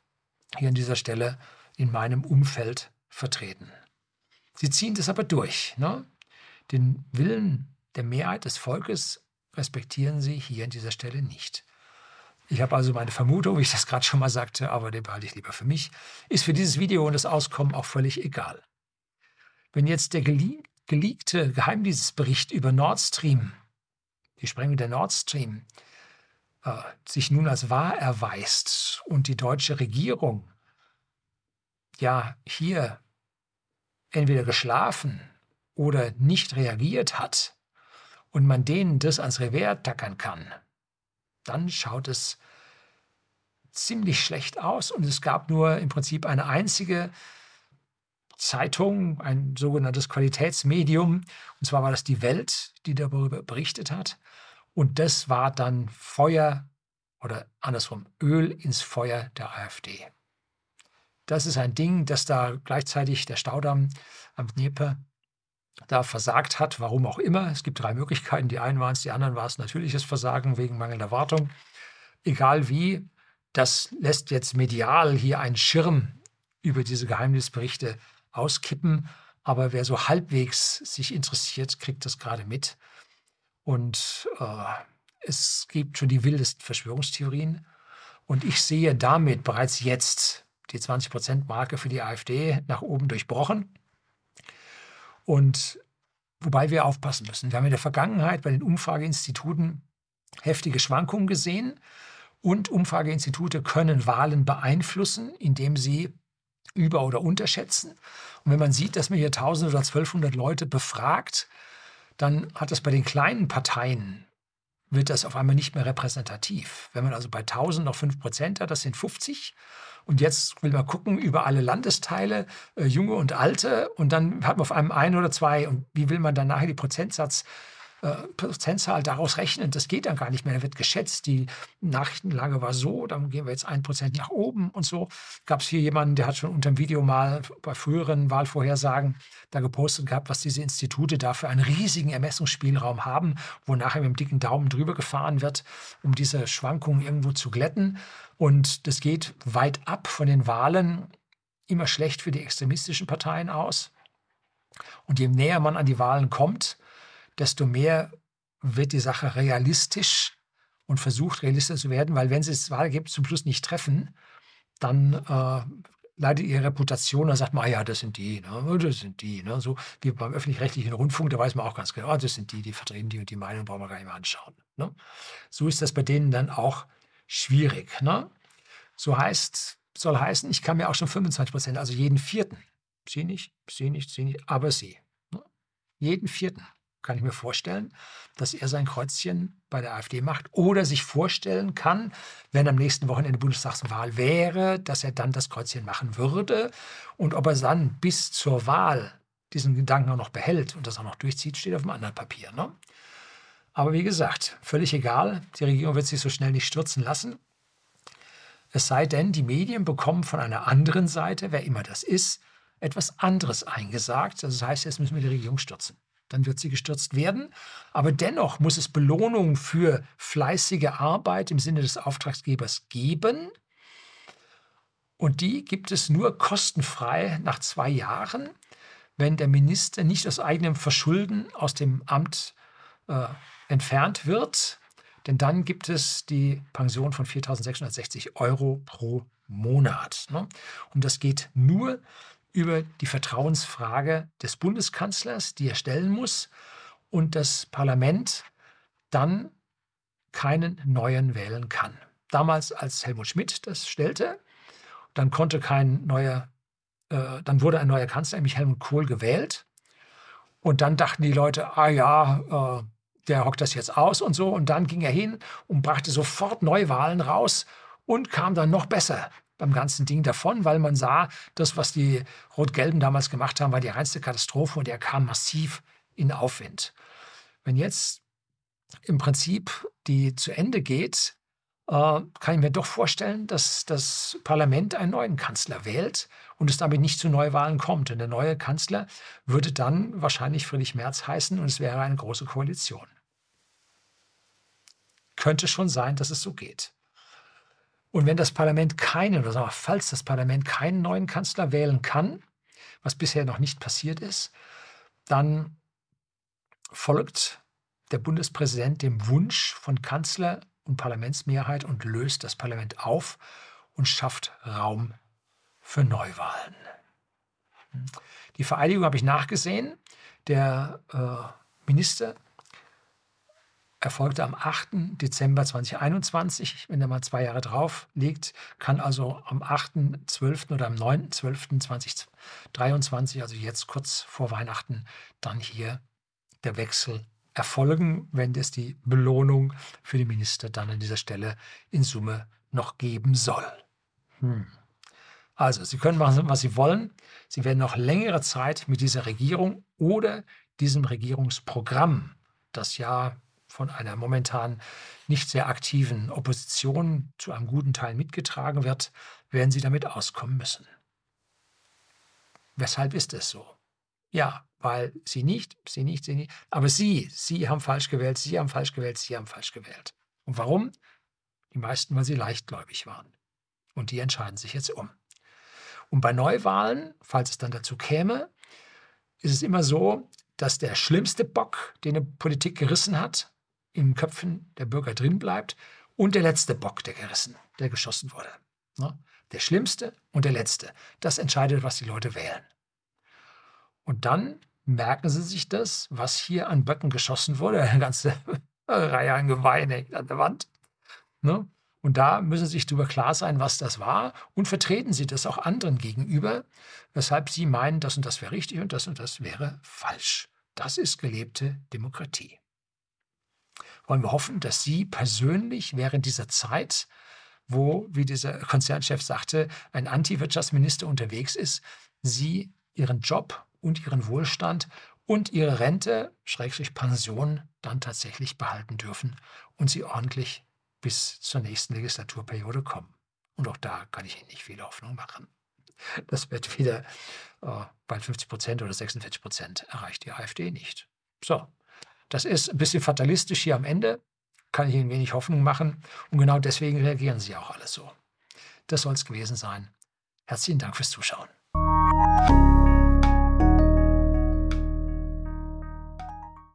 hier an dieser Stelle in meinem Umfeld vertreten. Sie ziehen das aber durch. Ne? Den Willen der Mehrheit des Volkes respektieren sie hier an dieser Stelle nicht. Ich habe also meine Vermutung, wie ich das gerade schon mal sagte, aber den behalte ich lieber für mich, ist für dieses Video und das Auskommen auch völlig egal. Wenn jetzt der geleakte Geheimdienstbericht über Nord Stream, die Sprengung der Nord Stream, äh, sich nun als wahr erweist und die deutsche Regierung ja hier entweder geschlafen oder nicht reagiert hat, und man denen das ans Revers tackern kann, dann schaut es ziemlich schlecht aus und es gab nur im Prinzip eine einzige Zeitung, ein sogenanntes Qualitätsmedium, und zwar war das die Welt, die darüber berichtet hat. Und das war dann Feuer oder andersrum Öl ins Feuer der AfD. Das ist ein Ding, dass da gleichzeitig der Staudamm am Dnieper da versagt hat, warum auch immer. Es gibt drei Möglichkeiten. Die einen waren es, die anderen war es natürliches Versagen wegen mangelnder Wartung. Egal wie, das lässt jetzt medial hier einen Schirm über diese Geheimnisberichte auskippen. Aber wer so halbwegs sich interessiert, kriegt das gerade mit. Und äh, es gibt schon die wildesten Verschwörungstheorien. Und ich sehe damit bereits jetzt die 20-Prozent-Marke für die AfD nach oben durchbrochen. Und wobei wir aufpassen müssen. Wir haben in der Vergangenheit bei den Umfrageinstituten heftige Schwankungen gesehen. Und Umfrageinstitute können Wahlen beeinflussen, indem sie über- oder unterschätzen. Und wenn man sieht, dass man hier 1000 oder 1200 Leute befragt, dann hat das bei den kleinen Parteien, wird das auf einmal nicht mehr repräsentativ. Wenn man also bei 1000 noch 5 Prozent hat, das sind 50. Und jetzt will man gucken über alle Landesteile, äh, junge und alte, und dann hat man auf einmal ein oder zwei. Und wie will man dann nachher die Prozentsatz äh, Prozentzahl daraus rechnen. Das geht dann gar nicht mehr. Da wird geschätzt, die Nachrichtenlage war so, dann gehen wir jetzt ein Prozent nach oben und so. Gab es hier jemanden, der hat schon unter dem Video mal bei früheren Wahlvorhersagen da gepostet gehabt, was diese Institute da für einen riesigen Ermessungsspielraum haben, wo nachher mit dem dicken Daumen drüber gefahren wird, um diese Schwankungen irgendwo zu glätten. Und das geht weit ab von den Wahlen immer schlecht für die extremistischen Parteien aus. Und je näher man an die Wahlen kommt, desto mehr wird die Sache realistisch und versucht realistisch zu werden, weil wenn sie das Wahlergebnis zum Schluss nicht treffen, dann äh, leidet ihre Reputation, dann sagt man, ah ja, das sind die, ne? das sind die. Ne? So wie beim öffentlich-rechtlichen Rundfunk, da weiß man auch ganz genau, ah, das sind die, die vertreten die und die Meinung, brauchen wir gar nicht mehr anschauen. Ne? So ist das bei denen dann auch schwierig. Ne? So heißt, soll heißen, ich kann mir auch schon 25 Prozent, also jeden vierten, sie nicht, sie nicht, sie nicht, aber sie. Ne? Jeden vierten kann ich mir vorstellen, dass er sein Kreuzchen bei der AfD macht oder sich vorstellen kann, wenn am nächsten Wochenende Bundestagswahl wäre, dass er dann das Kreuzchen machen würde. Und ob er dann bis zur Wahl diesen Gedanken auch noch behält und das auch noch durchzieht, steht auf einem anderen Papier. Ne? Aber wie gesagt, völlig egal, die Regierung wird sich so schnell nicht stürzen lassen. Es sei denn, die Medien bekommen von einer anderen Seite, wer immer das ist, etwas anderes eingesagt. Also das heißt, jetzt müssen wir die Regierung stürzen dann wird sie gestürzt werden. Aber dennoch muss es Belohnung für fleißige Arbeit im Sinne des Auftragsgebers geben. Und die gibt es nur kostenfrei nach zwei Jahren, wenn der Minister nicht aus eigenem Verschulden aus dem Amt äh, entfernt wird. Denn dann gibt es die Pension von 4.660 Euro pro Monat. Ne? Und das geht nur, über die Vertrauensfrage des Bundeskanzlers, die er stellen muss, und das Parlament dann keinen neuen wählen kann. Damals, als Helmut Schmidt das stellte, dann konnte kein neuer, äh, dann wurde ein neuer Kanzler, nämlich Helmut Kohl, gewählt. Und dann dachten die Leute, ah ja, äh, der hockt das jetzt aus und so. Und dann ging er hin und brachte sofort Neuwahlen raus und kam dann noch besser beim ganzen Ding davon, weil man sah, das, was die Rot-Gelben damals gemacht haben, war die reinste Katastrophe und er kam massiv in Aufwind. Wenn jetzt im Prinzip die zu Ende geht, äh, kann ich mir doch vorstellen, dass das Parlament einen neuen Kanzler wählt und es damit nicht zu Neuwahlen kommt. Und der neue Kanzler würde dann wahrscheinlich Friedrich Merz heißen und es wäre eine große Koalition. Könnte schon sein, dass es so geht. Und wenn das Parlament keinen, oder sagen wir, falls das Parlament keinen neuen Kanzler wählen kann, was bisher noch nicht passiert ist, dann folgt der Bundespräsident dem Wunsch von Kanzler und Parlamentsmehrheit und löst das Parlament auf und schafft Raum für Neuwahlen. Die Vereidigung habe ich nachgesehen. Der äh, Minister erfolgte am 8. Dezember 2021. Wenn er mal zwei Jahre drauf liegt, kann also am 8.12. oder am 9.12.2023, also jetzt kurz vor Weihnachten, dann hier der Wechsel erfolgen, wenn es die Belohnung für die Minister dann an dieser Stelle in Summe noch geben soll. Hm. Also, Sie können machen, was Sie wollen. Sie werden noch längere Zeit mit dieser Regierung oder diesem Regierungsprogramm, das ja von einer momentan nicht sehr aktiven Opposition zu einem guten Teil mitgetragen wird, werden sie damit auskommen müssen. Weshalb ist es so? Ja, weil sie nicht, sie nicht, sie nicht. Aber sie, sie haben falsch gewählt, sie haben falsch gewählt, sie haben falsch gewählt. Und warum? Die meisten, weil sie leichtgläubig waren. Und die entscheiden sich jetzt um. Und bei Neuwahlen, falls es dann dazu käme, ist es immer so, dass der schlimmste Bock, den eine Politik gerissen hat, in Köpfen der Bürger drin bleibt und der letzte Bock, der gerissen, der geschossen wurde. Ne? Der schlimmste und der letzte. Das entscheidet, was die Leute wählen. Und dann merken sie sich das, was hier an Böcken geschossen wurde. Eine ganze Reihe an hängt an der Wand. Ne? Und da müssen sie sich darüber klar sein, was das war und vertreten sie das auch anderen gegenüber, weshalb sie meinen, das und das wäre richtig und das und das wäre falsch. Das ist gelebte Demokratie. Wollen wir hoffen, dass Sie persönlich während dieser Zeit, wo, wie dieser Konzernchef sagte, ein Anti-Wirtschaftsminister unterwegs ist, Sie Ihren Job und Ihren Wohlstand und Ihre Rente, Schrägstrich Pension, dann tatsächlich behalten dürfen und Sie ordentlich bis zur nächsten Legislaturperiode kommen. Und auch da kann ich Ihnen nicht viel Hoffnung machen. Das wird wieder äh, bei 50 Prozent oder 46 Prozent erreicht die AfD nicht. So, das ist ein bisschen fatalistisch hier am Ende, kann ich Ihnen wenig Hoffnung machen. Und genau deswegen reagieren Sie auch alle so. Das soll es gewesen sein. Herzlichen Dank fürs Zuschauen.